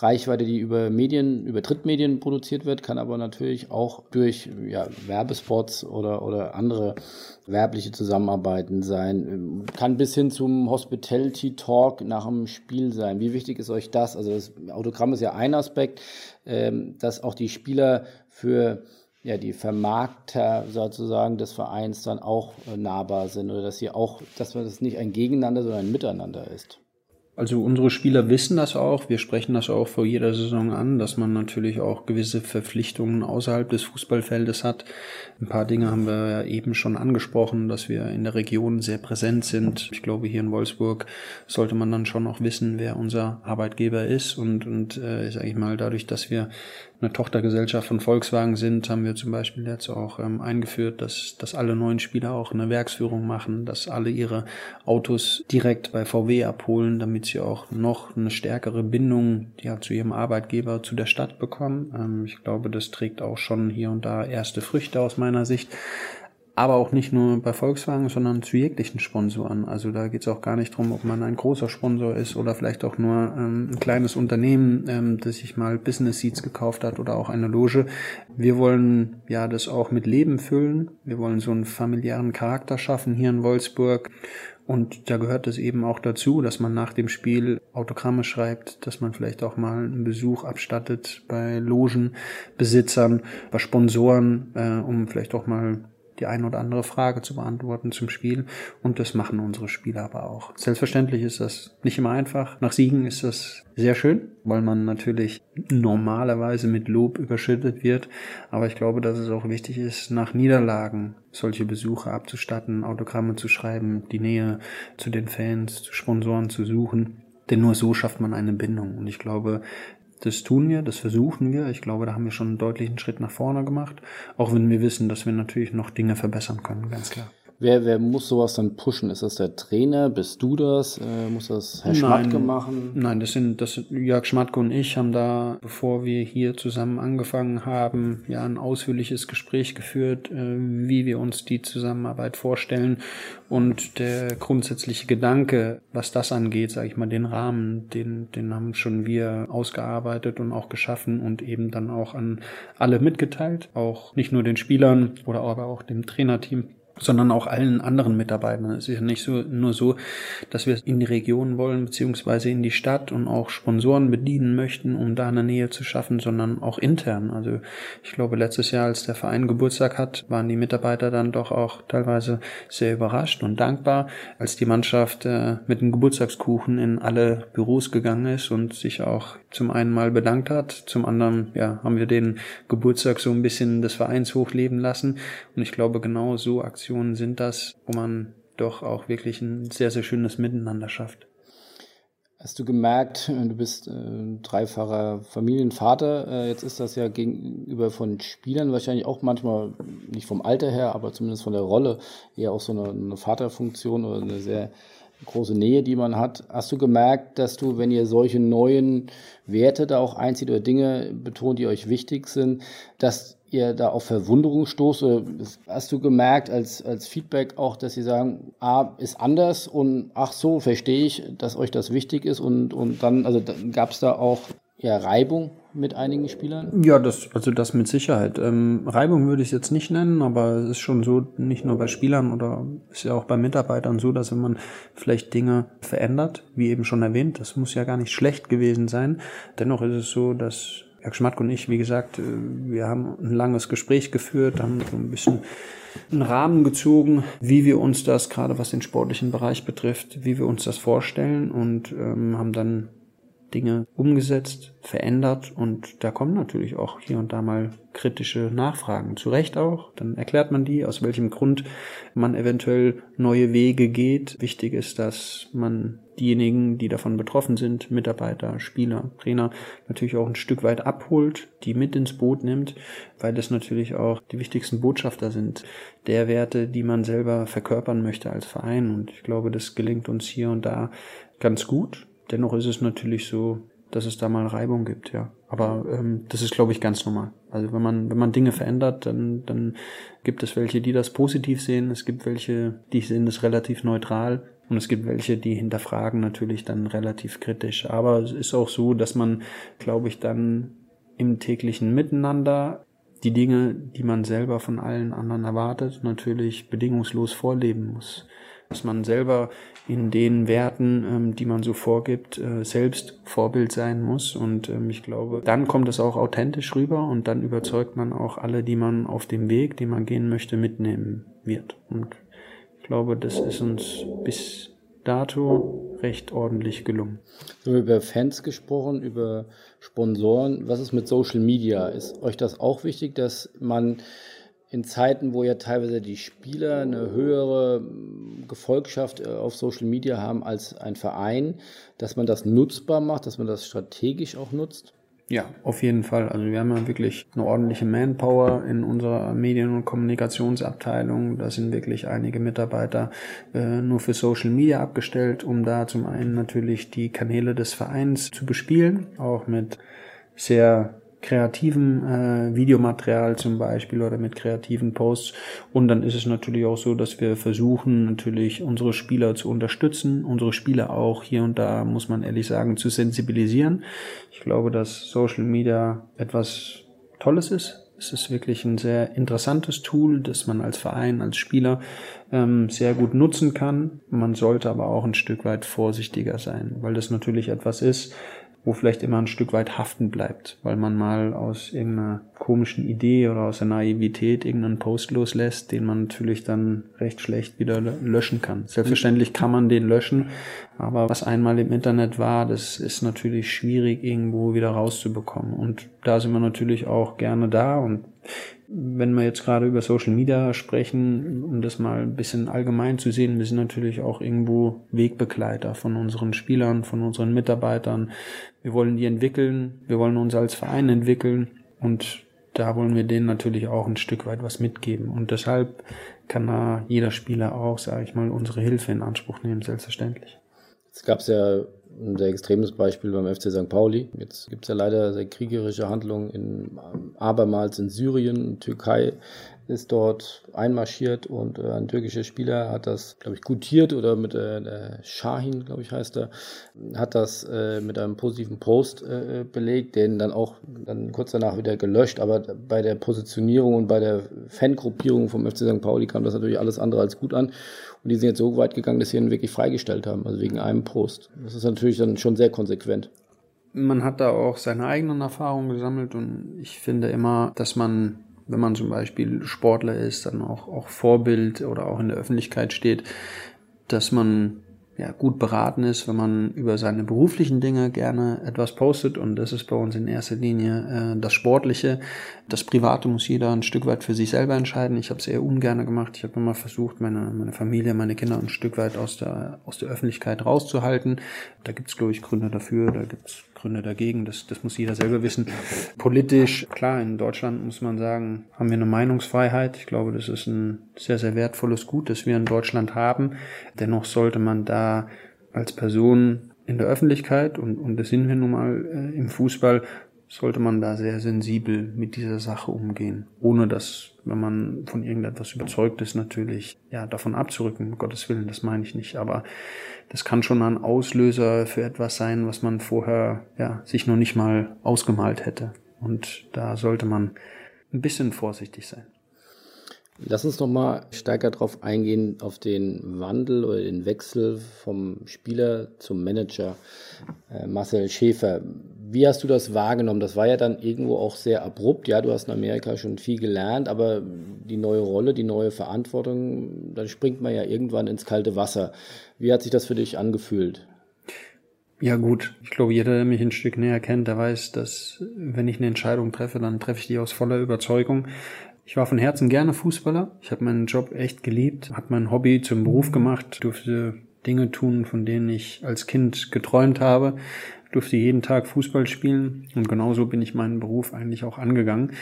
Reichweite, die über Medien, über Drittmedien produziert wird, kann aber natürlich auch durch ja, Werbespots oder, oder andere werbliche Zusammenarbeiten sein. Kann bis hin zum Hospitality Talk nach dem Spiel sein. Wie wichtig ist euch das? Also das Autogramm ist ja ein Aspekt, ähm, dass auch die Spieler für ja, die Vermarkter sozusagen des Vereins dann auch äh, nahbar sind oder dass sie auch, dass das nicht ein Gegeneinander, sondern ein Miteinander ist. Also unsere Spieler wissen das auch. Wir sprechen das auch vor jeder Saison an, dass man natürlich auch gewisse Verpflichtungen außerhalb des Fußballfeldes hat. Ein paar Dinge haben wir ja eben schon angesprochen, dass wir in der Region sehr präsent sind. Ich glaube, hier in Wolfsburg sollte man dann schon auch wissen, wer unser Arbeitgeber ist. Und, und äh, sage ich mal, dadurch, dass wir eine Tochtergesellschaft von Volkswagen sind, haben wir zum Beispiel jetzt auch ähm, eingeführt, dass, dass alle neuen Spieler auch eine Werksführung machen, dass alle ihre Autos direkt bei VW abholen, damit sie auch noch eine stärkere Bindung ja, zu ihrem Arbeitgeber, zu der Stadt bekommen. Ähm, ich glaube, das trägt auch schon hier und da erste Früchte aus meiner Sicht aber auch nicht nur bei Volkswagen, sondern zu jeglichen Sponsoren. Also da geht es auch gar nicht drum, ob man ein großer Sponsor ist oder vielleicht auch nur ähm, ein kleines Unternehmen, ähm, das sich mal Business Seats gekauft hat oder auch eine Loge. Wir wollen ja das auch mit Leben füllen. Wir wollen so einen familiären Charakter schaffen hier in Wolfsburg. Und da gehört es eben auch dazu, dass man nach dem Spiel Autogramme schreibt, dass man vielleicht auch mal einen Besuch abstattet bei Logenbesitzern, bei Sponsoren, äh, um vielleicht auch mal die eine oder andere Frage zu beantworten zum Spiel. Und das machen unsere Spieler aber auch. Selbstverständlich ist das nicht immer einfach. Nach Siegen ist das sehr schön, weil man natürlich normalerweise mit Lob überschüttet wird. Aber ich glaube, dass es auch wichtig ist, nach Niederlagen solche Besuche abzustatten, Autogramme zu schreiben, die Nähe zu den Fans, zu Sponsoren zu suchen. Denn nur so schafft man eine Bindung. Und ich glaube, das tun wir, das versuchen wir. Ich glaube, da haben wir schon einen deutlichen Schritt nach vorne gemacht. Auch wenn wir wissen, dass wir natürlich noch Dinge verbessern können, ganz klar. Wer, wer muss sowas dann pushen? Ist das der Trainer? Bist du das? Äh, muss das Herr Schmatke machen? Nein, das sind das Jörg Schmatke und ich haben da, bevor wir hier zusammen angefangen haben, ja ein ausführliches Gespräch geführt, äh, wie wir uns die Zusammenarbeit vorstellen und der grundsätzliche Gedanke, was das angeht, sage ich mal, den Rahmen, den den haben schon wir ausgearbeitet und auch geschaffen und eben dann auch an alle mitgeteilt, auch nicht nur den Spielern oder aber auch dem Trainerteam sondern auch allen anderen Mitarbeitern. Es ist ja nicht so, nur so, dass wir in die Region wollen, beziehungsweise in die Stadt und auch Sponsoren bedienen möchten, um da eine Nähe zu schaffen, sondern auch intern. Also ich glaube, letztes Jahr, als der Verein Geburtstag hat, waren die Mitarbeiter dann doch auch teilweise sehr überrascht und dankbar, als die Mannschaft äh, mit dem Geburtstagskuchen in alle Büros gegangen ist und sich auch zum einen mal bedankt hat, zum anderen ja, haben wir den Geburtstag so ein bisschen des Vereins hochleben lassen. Und ich glaube, genau so Aktionen sind das, wo man doch auch wirklich ein sehr, sehr schönes Miteinander schafft. Hast du gemerkt, du bist äh, dreifacher Familienvater, äh, jetzt ist das ja gegenüber von Spielern wahrscheinlich auch manchmal, nicht vom Alter her, aber zumindest von der Rolle, eher auch so eine, eine Vaterfunktion oder eine sehr große Nähe, die man hat. Hast du gemerkt, dass du, wenn ihr solche neuen Werte da auch einzieht oder Dinge betont, die euch wichtig sind, dass ihr da auf Verwunderung stoßt? Oder hast du gemerkt als, als Feedback auch, dass sie sagen, A, ist anders und ach so, verstehe ich, dass euch das wichtig ist und, und dann, also gab es da auch ja, Reibung mit einigen Spielern? Ja, das, also das mit Sicherheit. Ähm, Reibung würde ich es jetzt nicht nennen, aber es ist schon so, nicht nur bei Spielern oder ist ja auch bei Mitarbeitern so, dass wenn man vielleicht Dinge verändert, wie eben schon erwähnt, das muss ja gar nicht schlecht gewesen sein. Dennoch ist es so, dass Jörg Schmatk und ich, wie gesagt, äh, wir haben ein langes Gespräch geführt, haben so ein bisschen einen Rahmen gezogen, wie wir uns das, gerade was den sportlichen Bereich betrifft, wie wir uns das vorstellen und ähm, haben dann Dinge umgesetzt, verändert und da kommen natürlich auch hier und da mal kritische Nachfragen. Zu Recht auch, dann erklärt man die, aus welchem Grund man eventuell neue Wege geht. Wichtig ist, dass man diejenigen, die davon betroffen sind, Mitarbeiter, Spieler, Trainer, natürlich auch ein Stück weit abholt, die mit ins Boot nimmt, weil das natürlich auch die wichtigsten Botschafter sind der Werte, die man selber verkörpern möchte als Verein. Und ich glaube, das gelingt uns hier und da ganz gut. Dennoch ist es natürlich so, dass es da mal Reibung gibt, ja. Aber ähm, das ist, glaube ich, ganz normal. Also wenn man, wenn man Dinge verändert, dann, dann gibt es welche, die das positiv sehen, es gibt welche, die sehen das relativ neutral und es gibt welche, die hinterfragen natürlich dann relativ kritisch. Aber es ist auch so, dass man, glaube ich, dann im täglichen Miteinander die Dinge, die man selber von allen anderen erwartet, natürlich bedingungslos vorleben muss dass man selber in den Werten, ähm, die man so vorgibt, äh, selbst Vorbild sein muss. Und ähm, ich glaube, dann kommt es auch authentisch rüber und dann überzeugt man auch alle, die man auf dem Weg, den man gehen möchte, mitnehmen wird. Und ich glaube, das ist uns bis dato recht ordentlich gelungen. Wir haben über Fans gesprochen, über Sponsoren. Was ist mit Social Media? Ist euch das auch wichtig, dass man in Zeiten, wo ja teilweise die Spieler eine höhere hm, Gefolgschaft äh, auf Social Media haben als ein Verein, dass man das nutzbar macht, dass man das strategisch auch nutzt? Ja, auf jeden Fall. Also wir haben ja wirklich eine ordentliche Manpower in unserer Medien- und Kommunikationsabteilung. Da sind wirklich einige Mitarbeiter äh, nur für Social Media abgestellt, um da zum einen natürlich die Kanäle des Vereins zu bespielen, auch mit sehr kreativen äh, Videomaterial zum Beispiel oder mit kreativen Posts. Und dann ist es natürlich auch so, dass wir versuchen, natürlich unsere Spieler zu unterstützen, unsere Spieler auch hier und da, muss man ehrlich sagen, zu sensibilisieren. Ich glaube, dass Social Media etwas Tolles ist. Es ist wirklich ein sehr interessantes Tool, das man als Verein, als Spieler ähm, sehr gut nutzen kann. Man sollte aber auch ein Stück weit vorsichtiger sein, weil das natürlich etwas ist, wo vielleicht immer ein Stück weit haften bleibt, weil man mal aus irgendeiner komischen Idee oder aus der Naivität irgendeinen Post loslässt, den man natürlich dann recht schlecht wieder löschen kann. Selbstverständlich kann man den löschen, aber was einmal im Internet war, das ist natürlich schwierig irgendwo wieder rauszubekommen. Und da sind wir natürlich auch gerne da und wenn wir jetzt gerade über Social Media sprechen, um das mal ein bisschen allgemein zu sehen, wir sind natürlich auch irgendwo Wegbegleiter von unseren Spielern, von unseren Mitarbeitern. Wir wollen die entwickeln, wir wollen uns als Verein entwickeln und da wollen wir denen natürlich auch ein Stück weit was mitgeben. Und deshalb kann da jeder Spieler auch, sage ich mal, unsere Hilfe in Anspruch nehmen, selbstverständlich. Es gab ja ein sehr extremes Beispiel beim FC St. Pauli. Jetzt gibt es ja leider sehr kriegerische Handlungen in, abermals in Syrien, Türkei ist dort einmarschiert und äh, ein türkischer Spieler hat das, glaube ich, gutiert oder mit äh, Shahin, glaube ich, heißt er, hat das äh, mit einem positiven Post äh, belegt, den dann auch dann kurz danach wieder gelöscht. Aber bei der Positionierung und bei der Fangruppierung vom FC St. Pauli kam das natürlich alles andere als gut an. Und die sind jetzt so weit gegangen, dass sie ihn wirklich freigestellt haben, also wegen einem Post. Das ist natürlich dann schon sehr konsequent man hat da auch seine eigenen Erfahrungen gesammelt und ich finde immer, dass man wenn man zum Beispiel Sportler ist, dann auch, auch Vorbild oder auch in der Öffentlichkeit steht, dass man ja, gut beraten ist, wenn man über seine beruflichen Dinge gerne etwas postet. Und das ist bei uns in erster Linie äh, das Sportliche. Das Private muss jeder ein Stück weit für sich selber entscheiden. Ich habe es eher ungern gemacht. Ich habe immer versucht, meine, meine Familie, meine Kinder ein Stück weit aus der, aus der Öffentlichkeit rauszuhalten. Da gibt es, glaube ich, Gründe dafür, da gibt es Gründe dagegen. Das, das muss jeder selber wissen. Politisch, klar, in Deutschland muss man sagen, haben wir eine Meinungsfreiheit. Ich glaube, das ist ein sehr, sehr wertvolles Gut, das wir in Deutschland haben. Dennoch sollte man da als Person in der Öffentlichkeit, und, und das sind wir nun mal äh, im Fußball, sollte man da sehr sensibel mit dieser Sache umgehen, ohne dass, wenn man von irgendetwas überzeugt ist, natürlich ja davon abzurücken. Um Gottes Willen, das meine ich nicht. Aber das kann schon ein Auslöser für etwas sein, was man vorher ja sich noch nicht mal ausgemalt hätte. Und da sollte man ein bisschen vorsichtig sein. Lass uns noch mal stärker darauf eingehen, auf den Wandel oder den Wechsel vom Spieler zum Manager. Äh, Marcel Schäfer, wie hast du das wahrgenommen? Das war ja dann irgendwo auch sehr abrupt. Ja, du hast in Amerika schon viel gelernt, aber die neue Rolle, die neue Verantwortung, dann springt man ja irgendwann ins kalte Wasser. Wie hat sich das für dich angefühlt? Ja gut, ich glaube, jeder, der mich ein Stück näher kennt, der weiß, dass wenn ich eine Entscheidung treffe, dann treffe ich die aus voller Überzeugung. Ich war von Herzen gerne Fußballer. Ich habe meinen Job echt geliebt, habe mein Hobby zum Beruf gemacht, durfte Dinge tun, von denen ich als Kind geträumt habe, durfte jeden Tag Fußball spielen und genauso bin ich meinen Beruf eigentlich auch angegangen.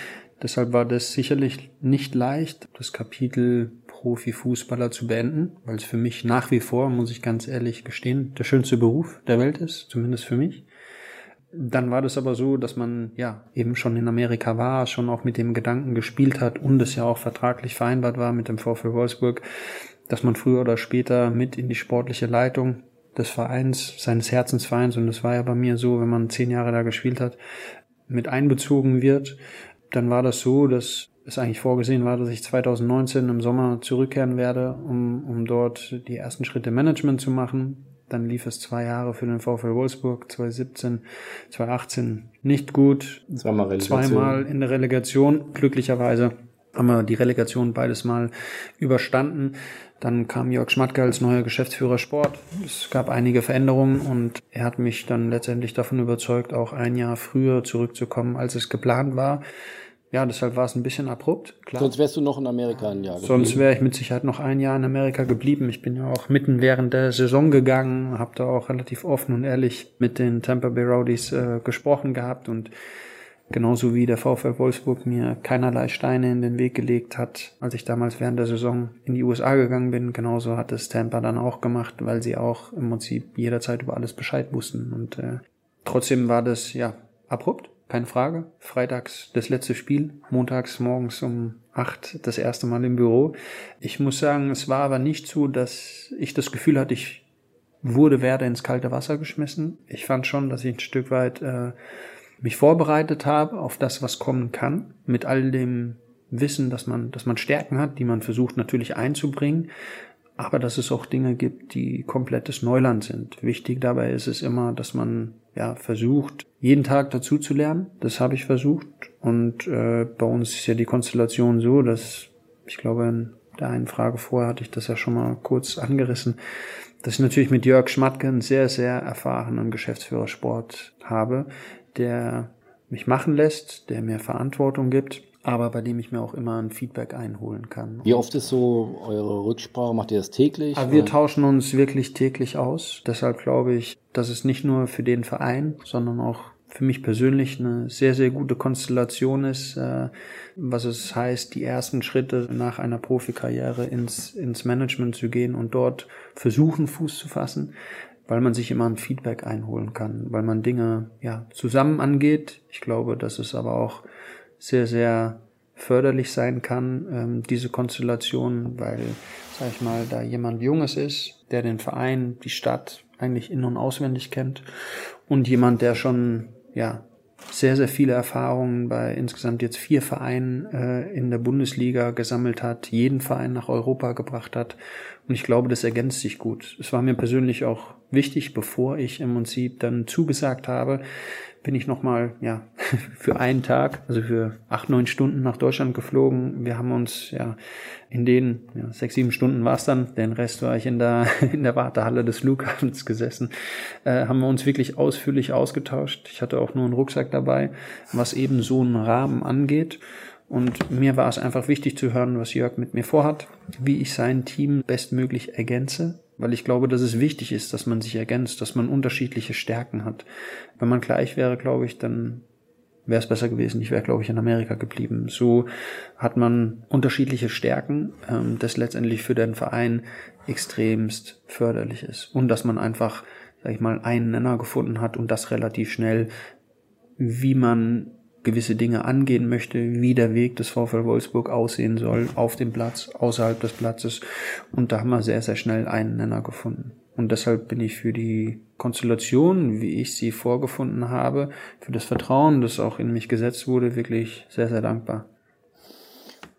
Deshalb war das sicherlich nicht leicht, das Kapitel Profifußballer zu beenden, weil es für mich nach wie vor, muss ich ganz ehrlich gestehen, der schönste Beruf der Welt ist, zumindest für mich. Dann war das aber so, dass man ja eben schon in Amerika war, schon auch mit dem Gedanken gespielt hat und es ja auch vertraglich vereinbart war mit dem VfL Wolfsburg, dass man früher oder später mit in die sportliche Leitung des Vereins, seines Herzensvereins, und das war ja bei mir so, wenn man zehn Jahre da gespielt hat, mit einbezogen wird. Dann war das so, dass es eigentlich vorgesehen war, dass ich 2019 im Sommer zurückkehren werde, um, um dort die ersten Schritte Management zu machen. Dann lief es zwei Jahre für den VfL Wolfsburg, 2017, 2018 nicht gut. Zweimal, Zweimal in der Relegation. Glücklicherweise haben wir die Relegation beides Mal überstanden. Dann kam Jörg Schmatke als neuer Geschäftsführer Sport. Es gab einige Veränderungen und er hat mich dann letztendlich davon überzeugt, auch ein Jahr früher zurückzukommen, als es geplant war. Ja, deshalb war es ein bisschen abrupt. Klar. Sonst wärst du noch in Amerika ein Jahr geblieben. Sonst wäre ich mit Sicherheit noch ein Jahr in Amerika geblieben. Ich bin ja auch mitten während der Saison gegangen, habe da auch relativ offen und ehrlich mit den Tampa Bay Rowdies äh, gesprochen gehabt und genauso wie der VfL Wolfsburg mir keinerlei Steine in den Weg gelegt hat, als ich damals während der Saison in die USA gegangen bin. Genauso hat es Tampa dann auch gemacht, weil sie auch im Prinzip jederzeit über alles Bescheid wussten. Und äh, trotzdem war das ja abrupt keine Frage. Freitags das letzte Spiel, montags morgens um acht das erste Mal im Büro. Ich muss sagen, es war aber nicht so, dass ich das Gefühl hatte, ich wurde Werder ins kalte Wasser geschmissen. Ich fand schon, dass ich ein Stück weit äh, mich vorbereitet habe auf das, was kommen kann, mit all dem Wissen, dass man, dass man Stärken hat, die man versucht natürlich einzubringen, aber dass es auch Dinge gibt, die komplettes Neuland sind. Wichtig dabei ist es immer, dass man ja versucht, jeden Tag dazu zu lernen. Das habe ich versucht. Und äh, bei uns ist ja die Konstellation so, dass ich glaube, in der einen Frage vorher hatte ich das ja schon mal kurz angerissen, dass ich natürlich mit Jörg Schmatke einen sehr, sehr erfahrenen Geschäftsführer Sport habe, der mich machen lässt, der mir Verantwortung gibt aber bei dem ich mir auch immer ein Feedback einholen kann. Wie oft ist so eure Rücksprache? Macht ihr das täglich? Aber wir tauschen uns wirklich täglich aus. Deshalb glaube ich, dass es nicht nur für den Verein, sondern auch für mich persönlich eine sehr, sehr gute Konstellation ist, äh, was es heißt, die ersten Schritte nach einer Profikarriere ins, ins Management zu gehen und dort versuchen, Fuß zu fassen, weil man sich immer ein Feedback einholen kann, weil man Dinge ja zusammen angeht. Ich glaube, dass es aber auch sehr, sehr förderlich sein kann, ähm, diese Konstellation, weil, sag ich mal, da jemand Junges ist, der den Verein, die Stadt eigentlich in- und auswendig kennt und jemand, der schon, ja, sehr, sehr viele Erfahrungen bei insgesamt jetzt vier Vereinen äh, in der Bundesliga gesammelt hat, jeden Verein nach Europa gebracht hat. Und ich glaube, das ergänzt sich gut. Es war mir persönlich auch wichtig, bevor ich im Prinzip dann zugesagt habe, bin ich nochmal, ja, für einen Tag, also für acht, neun Stunden nach Deutschland geflogen. Wir haben uns ja in den ja, sechs, sieben Stunden war es dann, den Rest war ich in der, in der Wartehalle des Flughafens gesessen, äh, haben wir uns wirklich ausführlich ausgetauscht. Ich hatte auch nur einen Rucksack dabei, was eben so einen Rahmen angeht. Und mir war es einfach wichtig zu hören, was Jörg mit mir vorhat, wie ich sein Team bestmöglich ergänze, weil ich glaube, dass es wichtig ist, dass man sich ergänzt, dass man unterschiedliche Stärken hat. Wenn man gleich wäre, glaube ich, dann wäre es besser gewesen. Ich wäre, glaube ich, in Amerika geblieben. So hat man unterschiedliche Stärken, ähm, das letztendlich für den Verein extremst förderlich ist. Und dass man einfach, sag ich mal, einen Nenner gefunden hat und das relativ schnell, wie man gewisse Dinge angehen möchte, wie der Weg des VfL Wolfsburg aussehen soll, auf dem Platz, außerhalb des Platzes. Und da haben wir sehr, sehr schnell einen Nenner gefunden. Und deshalb bin ich für die Konstellation, wie ich sie vorgefunden habe, für das Vertrauen, das auch in mich gesetzt wurde, wirklich sehr, sehr dankbar.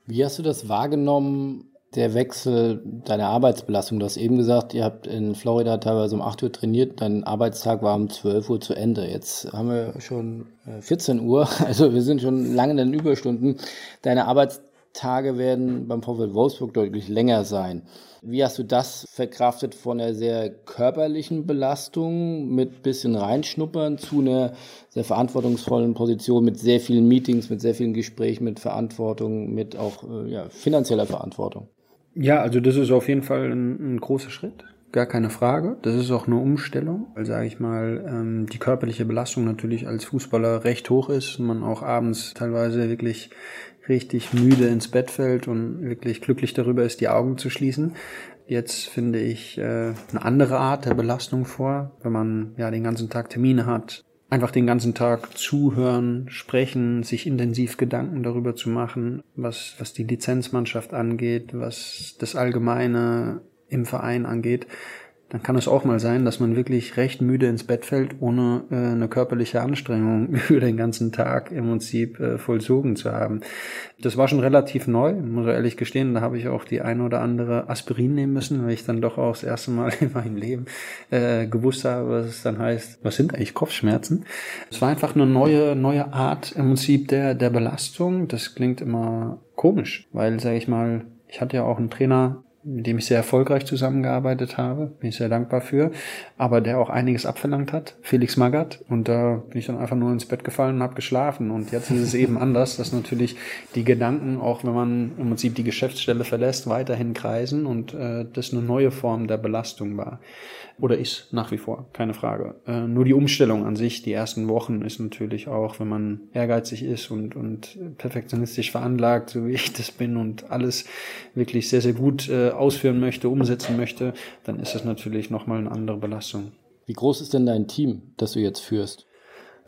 Wie hast du das wahrgenommen, der Wechsel deiner Arbeitsbelastung? Du hast eben gesagt, ihr habt in Florida teilweise um 8 Uhr trainiert, dein Arbeitstag war um 12 Uhr zu Ende. Jetzt haben wir schon 14 äh, Uhr, also wir sind schon lange in den Überstunden. Deine Arbeitstage werden beim VfL Wolfsburg deutlich länger sein. Wie hast du das verkraftet von einer sehr körperlichen Belastung mit bisschen reinschnuppern zu einer sehr verantwortungsvollen Position mit sehr vielen Meetings, mit sehr vielen Gesprächen, mit Verantwortung, mit auch äh, ja, finanzieller Verantwortung? Ja, also das ist auf jeden Fall ein, ein großer Schritt. Gar keine Frage. Das ist auch eine Umstellung, weil, sage ich mal, ähm, die körperliche Belastung natürlich als Fußballer recht hoch ist. Man auch abends teilweise wirklich richtig müde ins Bett fällt und wirklich glücklich darüber ist, die Augen zu schließen. Jetzt finde ich äh, eine andere Art der Belastung vor, wenn man ja den ganzen Tag Termine hat, einfach den ganzen Tag zuhören, sprechen, sich intensiv Gedanken darüber zu machen, was, was die Lizenzmannschaft angeht, was das Allgemeine im Verein angeht dann kann es auch mal sein, dass man wirklich recht müde ins Bett fällt, ohne äh, eine körperliche Anstrengung über den ganzen Tag im Prinzip äh, vollzogen zu haben. Das war schon relativ neu, muss ich ehrlich gestehen. Da habe ich auch die ein oder andere Aspirin nehmen müssen, weil ich dann doch auch das erste Mal in meinem Leben äh, gewusst habe, was es dann heißt, was sind eigentlich Kopfschmerzen. Es war einfach eine neue, neue Art im Prinzip der, der Belastung. Das klingt immer komisch, weil, sage ich mal, ich hatte ja auch einen Trainer mit dem ich sehr erfolgreich zusammengearbeitet habe, bin ich sehr dankbar für, aber der auch einiges abverlangt hat, Felix Magath. Und da bin ich dann einfach nur ins Bett gefallen und habe geschlafen. Und jetzt ist es eben anders, dass natürlich die Gedanken, auch wenn man im Prinzip die Geschäftsstelle verlässt, weiterhin kreisen und äh, das eine neue Form der Belastung war oder ist nach wie vor, keine Frage. Äh, nur die Umstellung an sich, die ersten Wochen ist natürlich auch, wenn man ehrgeizig ist und, und perfektionistisch veranlagt, so wie ich das bin und alles wirklich sehr, sehr gut äh, ausführen möchte, umsetzen möchte, dann ist es natürlich nochmal eine andere Belastung. Wie groß ist denn dein Team, das du jetzt führst?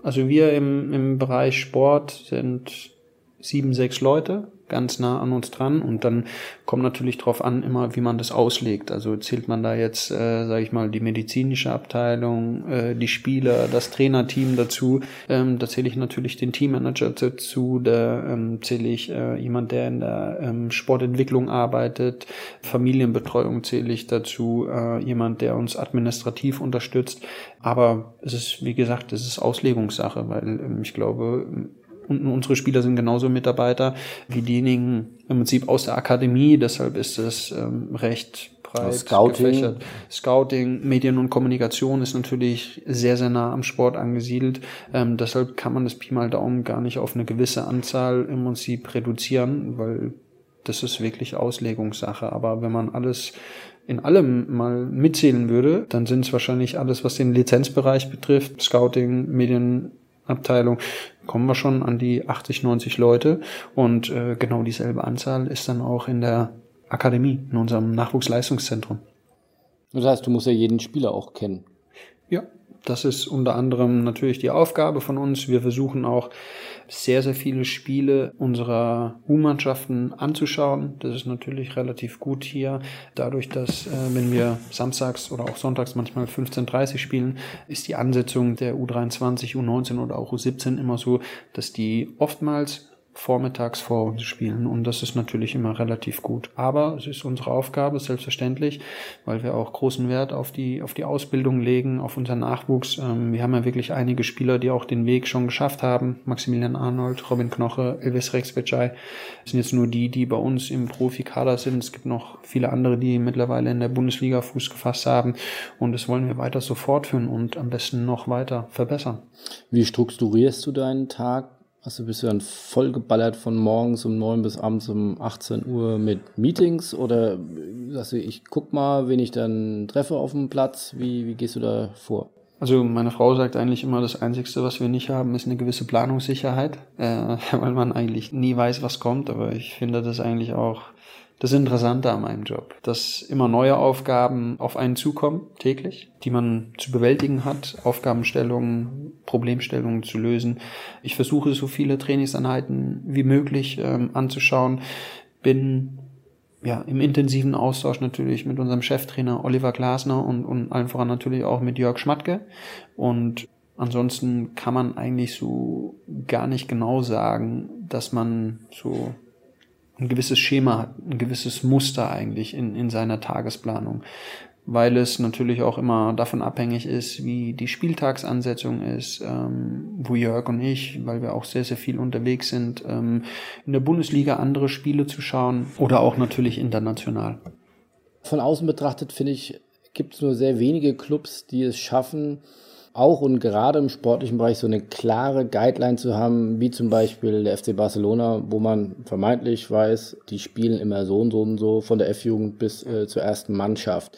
Also wir im, im Bereich Sport sind sieben, sechs Leute ganz nah an uns dran und dann kommt natürlich drauf an, immer wie man das auslegt. Also zählt man da jetzt, äh, sage ich mal, die medizinische Abteilung, äh, die Spieler, das Trainerteam dazu. Ähm, da zähle ich natürlich den Teammanager dazu, da ähm, zähle ich äh, jemand, der in der ähm, Sportentwicklung arbeitet, Familienbetreuung zähle ich dazu, äh, jemand, der uns administrativ unterstützt. Aber es ist, wie gesagt, es ist Auslegungssache, weil ähm, ich glaube, und unsere Spieler sind genauso Mitarbeiter wie diejenigen im Prinzip aus der Akademie. Deshalb ist es ähm, recht breit Scouting. gefächert. Scouting, Medien und Kommunikation ist natürlich sehr, sehr nah am Sport angesiedelt. Ähm, deshalb kann man das Pi mal Daumen gar nicht auf eine gewisse Anzahl im Prinzip reduzieren, weil das ist wirklich Auslegungssache. Aber wenn man alles in allem mal mitzählen würde, dann sind es wahrscheinlich alles, was den Lizenzbereich betrifft, Scouting, Medien, Abteilung kommen wir schon an die 80, 90 Leute und äh, genau dieselbe Anzahl ist dann auch in der Akademie, in unserem Nachwuchsleistungszentrum. Das heißt, du musst ja jeden Spieler auch kennen. Ja, das ist unter anderem natürlich die Aufgabe von uns. Wir versuchen auch sehr, sehr viele Spiele unserer U-Mannschaften anzuschauen. Das ist natürlich relativ gut hier. Dadurch, dass äh, wenn wir samstags oder auch sonntags manchmal 15.30 spielen, ist die Ansetzung der U23, U19 oder auch U17 immer so, dass die oftmals vormittags vor uns spielen und das ist natürlich immer relativ gut. Aber es ist unsere Aufgabe, selbstverständlich, weil wir auch großen Wert auf die, auf die Ausbildung legen, auf unseren Nachwuchs. Ähm, wir haben ja wirklich einige Spieler, die auch den Weg schon geschafft haben. Maximilian Arnold, Robin Knoche, Elvis Rexbecai. Das sind jetzt nur die, die bei uns im Profikader sind. Es gibt noch viele andere, die mittlerweile in der Bundesliga Fuß gefasst haben und das wollen wir weiter so fortführen und am besten noch weiter verbessern. Wie strukturierst du deinen Tag? Also bist du dann vollgeballert von morgens um neun bis abends um 18 Uhr mit Meetings oder sagst du, ich guck mal, wen ich dann treffe auf dem Platz? Wie, wie gehst du da vor? Also meine Frau sagt eigentlich immer, das Einzigste, was wir nicht haben, ist eine gewisse Planungssicherheit, äh, weil man eigentlich nie weiß, was kommt. Aber ich finde das eigentlich auch das Interessante an meinem Job, dass immer neue Aufgaben auf einen zukommen, täglich, die man zu bewältigen hat, Aufgabenstellungen, Problemstellungen zu lösen. Ich versuche so viele Trainingseinheiten wie möglich ähm, anzuschauen, bin ja, im intensiven Austausch natürlich mit unserem Cheftrainer Oliver Glasner und, und allen voran natürlich auch mit Jörg Schmatke. Und ansonsten kann man eigentlich so gar nicht genau sagen, dass man so ein gewisses Schema hat, ein gewisses Muster eigentlich in, in seiner Tagesplanung, weil es natürlich auch immer davon abhängig ist, wie die Spieltagsansetzung ist, ähm, wo Jörg und ich, weil wir auch sehr, sehr viel unterwegs sind, ähm, in der Bundesliga andere Spiele zu schauen oder auch natürlich international. Von außen betrachtet, finde ich, gibt es nur sehr wenige Clubs, die es schaffen, auch und gerade im sportlichen Bereich so eine klare Guideline zu haben, wie zum Beispiel der FC Barcelona, wo man vermeintlich weiß, die spielen immer so und so und so von der F-Jugend bis äh, zur ersten Mannschaft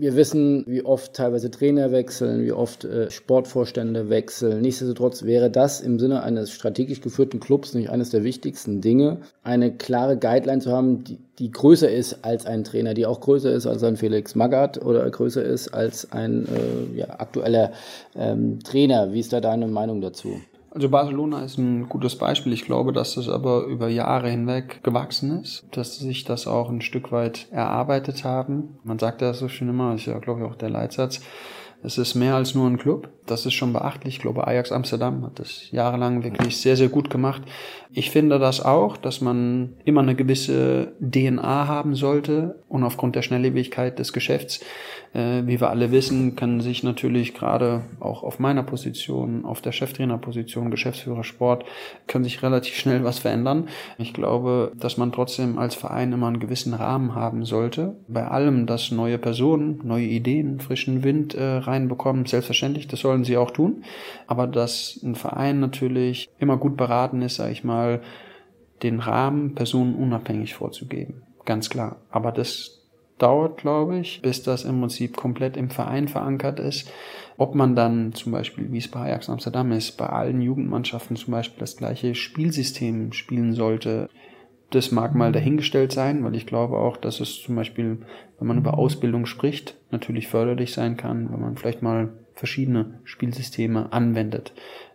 wir wissen, wie oft teilweise Trainer wechseln, wie oft äh, Sportvorstände wechseln. Nichtsdestotrotz wäre das im Sinne eines strategisch geführten Clubs nicht eines der wichtigsten Dinge, eine klare Guideline zu haben, die, die größer ist als ein Trainer, die auch größer ist als ein Felix Magath oder größer ist als ein äh, ja, aktueller ähm, Trainer. Wie ist da deine Meinung dazu? Also Barcelona ist ein gutes Beispiel. Ich glaube, dass das aber über Jahre hinweg gewachsen ist, dass sie sich das auch ein Stück weit erarbeitet haben. Man sagt ja so schön immer, ist ja glaube ich auch der Leitsatz, es ist mehr als nur ein Club. Das ist schon beachtlich. Ich glaube, Ajax Amsterdam hat das jahrelang wirklich sehr, sehr gut gemacht. Ich finde das auch, dass man immer eine gewisse DNA haben sollte und aufgrund der Schnelllebigkeit des Geschäfts äh, wie wir alle wissen, kann sich natürlich gerade auch auf meiner Position, auf der Cheftrainerposition, Geschäftsführer Sport, kann sich relativ schnell was verändern. Ich glaube, dass man trotzdem als Verein immer einen gewissen Rahmen haben sollte. Bei allem, dass neue Personen, neue Ideen, frischen Wind äh, reinbekommen, selbstverständlich, das sollen sie auch tun. Aber dass ein Verein natürlich immer gut beraten ist, sage ich mal, den Rahmen personenunabhängig vorzugeben. Ganz klar. Aber das dauert, glaube ich, bis das im Prinzip komplett im Verein verankert ist. Ob man dann zum Beispiel, wie es bei Ajax Amsterdam ist, bei allen Jugendmannschaften zum Beispiel das gleiche Spielsystem spielen sollte, das mag mal dahingestellt sein, weil ich glaube auch, dass es zum Beispiel, wenn man über Ausbildung spricht, natürlich förderlich sein kann, wenn man vielleicht mal verschiedene Spielsysteme anwendet.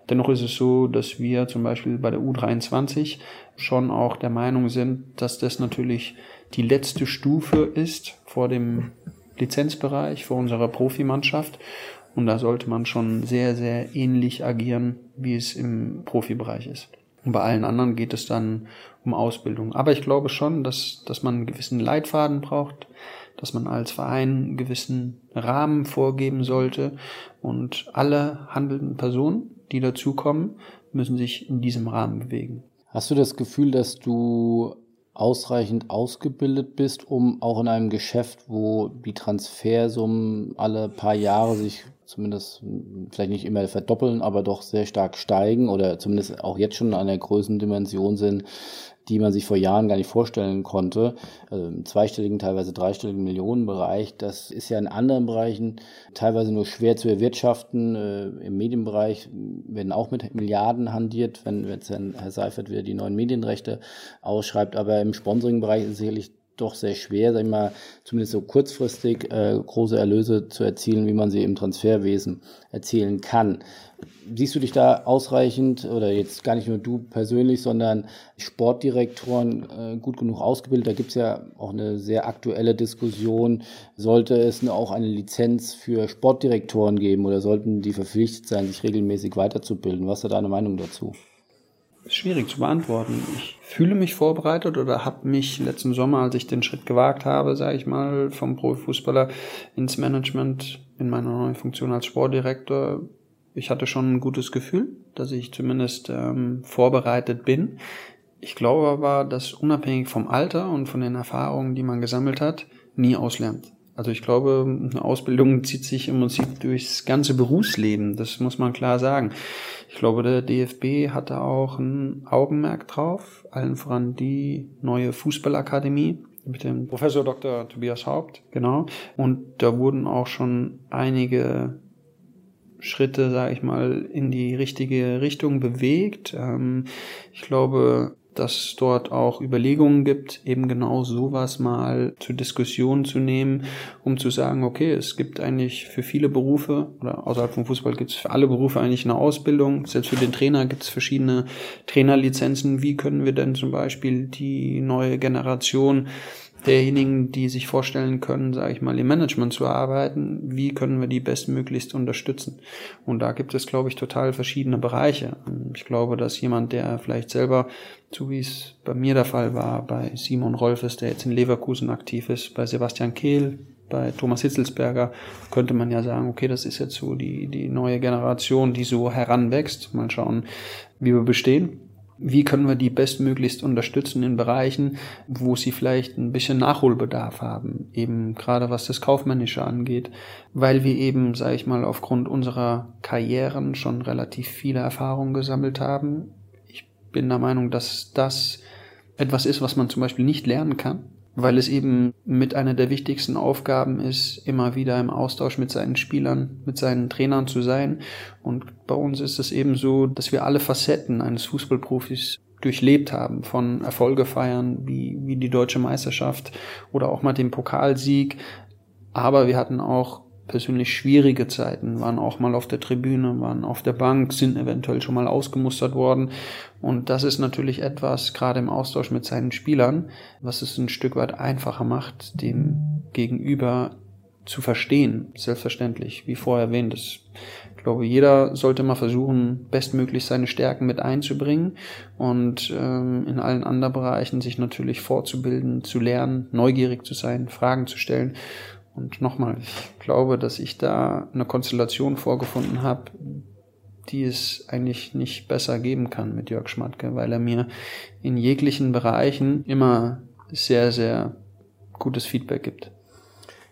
Dennoch ist es so, dass wir zum Beispiel bei der U23 schon auch der Meinung sind, dass das natürlich die letzte Stufe ist vor dem Lizenzbereich, vor unserer Profimannschaft. Und da sollte man schon sehr, sehr ähnlich agieren, wie es im Profibereich ist. Und bei allen anderen geht es dann um Ausbildung. Aber ich glaube schon, dass, dass man einen gewissen Leitfaden braucht, dass man als Verein einen gewissen Rahmen vorgeben sollte und alle handelnden Personen, die dazukommen, müssen sich in diesem Rahmen bewegen. Hast du das Gefühl, dass du ausreichend ausgebildet bist, um auch in einem Geschäft, wo die Transfersummen alle paar Jahre sich zumindest vielleicht nicht immer verdoppeln, aber doch sehr stark steigen oder zumindest auch jetzt schon an der Größendimension sind, die man sich vor Jahren gar nicht vorstellen konnte. Also im zweistelligen, teilweise dreistelligen Millionenbereich. Das ist ja in anderen Bereichen teilweise nur schwer zu erwirtschaften. Äh, Im Medienbereich werden auch mit Milliarden handiert, wenn jetzt Herr Seifert wieder die neuen Medienrechte ausschreibt. Aber im Sponsoringbereich ist sicherlich doch sehr schwer, sag ich mal, zumindest so kurzfristig äh, große Erlöse zu erzielen, wie man sie im Transferwesen erzielen kann. Siehst du dich da ausreichend oder jetzt gar nicht nur du persönlich, sondern Sportdirektoren äh, gut genug ausgebildet? Da gibt es ja auch eine sehr aktuelle Diskussion. Sollte es auch eine Lizenz für Sportdirektoren geben oder sollten die verpflichtet sein, sich regelmäßig weiterzubilden? Was ist da deine Meinung dazu? Ist schwierig zu beantworten. Ich fühle mich vorbereitet oder habe mich letzten Sommer, als ich den Schritt gewagt habe, sage ich mal, vom Profifußballer ins Management in meiner neuen Funktion als Sportdirektor, ich hatte schon ein gutes Gefühl, dass ich zumindest ähm, vorbereitet bin. Ich glaube aber, dass unabhängig vom Alter und von den Erfahrungen, die man gesammelt hat, nie auslernt. Also ich glaube, eine Ausbildung zieht sich im Prinzip durchs ganze Berufsleben. Das muss man klar sagen. Ich glaube, der DFB hatte auch ein Augenmerk drauf, allen voran die neue Fußballakademie mit dem Professor Dr. Tobias Haupt, genau. Und da wurden auch schon einige Schritte, sage ich mal, in die richtige Richtung bewegt. Ähm, ich glaube, dass es dort auch Überlegungen gibt, eben genau sowas mal zur Diskussion zu nehmen, um zu sagen, okay, es gibt eigentlich für viele Berufe oder außerhalb vom Fußball gibt es für alle Berufe eigentlich eine Ausbildung. Selbst für den Trainer gibt es verschiedene Trainerlizenzen. Wie können wir denn zum Beispiel die neue Generation derjenigen, die sich vorstellen können, sage ich mal, im Management zu arbeiten, wie können wir die bestmöglichst unterstützen? Und da gibt es, glaube ich, total verschiedene Bereiche. Ich glaube, dass jemand, der vielleicht selber, so wie es bei mir der Fall war, bei Simon Rolfes, der jetzt in Leverkusen aktiv ist, bei Sebastian Kehl, bei Thomas Hitzelsberger könnte man ja sagen, okay, das ist jetzt so die, die neue Generation, die so heranwächst. Mal schauen, wie wir bestehen wie können wir die bestmöglichst unterstützen in Bereichen, wo sie vielleicht ein bisschen Nachholbedarf haben, eben gerade was das Kaufmännische angeht, weil wir eben, sage ich mal, aufgrund unserer Karrieren schon relativ viele Erfahrungen gesammelt haben. Ich bin der Meinung, dass das etwas ist, was man zum Beispiel nicht lernen kann weil es eben mit einer der wichtigsten Aufgaben ist, immer wieder im Austausch mit seinen Spielern, mit seinen Trainern zu sein. Und bei uns ist es eben so, dass wir alle Facetten eines Fußballprofis durchlebt haben, von Erfolge feiern, wie, wie die deutsche Meisterschaft oder auch mal den Pokalsieg. Aber wir hatten auch persönlich schwierige Zeiten, waren auch mal auf der Tribüne, waren auf der Bank, sind eventuell schon mal ausgemustert worden. Und das ist natürlich etwas, gerade im Austausch mit seinen Spielern, was es ein Stück weit einfacher macht, dem Gegenüber zu verstehen. Selbstverständlich, wie vorher erwähnt. Ich glaube, jeder sollte mal versuchen, bestmöglich seine Stärken mit einzubringen und ähm, in allen anderen Bereichen sich natürlich fortzubilden, zu lernen, neugierig zu sein, Fragen zu stellen und nochmal, ich glaube, dass ich da eine Konstellation vorgefunden habe, die es eigentlich nicht besser geben kann mit Jörg Schmatke, weil er mir in jeglichen Bereichen immer sehr, sehr gutes Feedback gibt.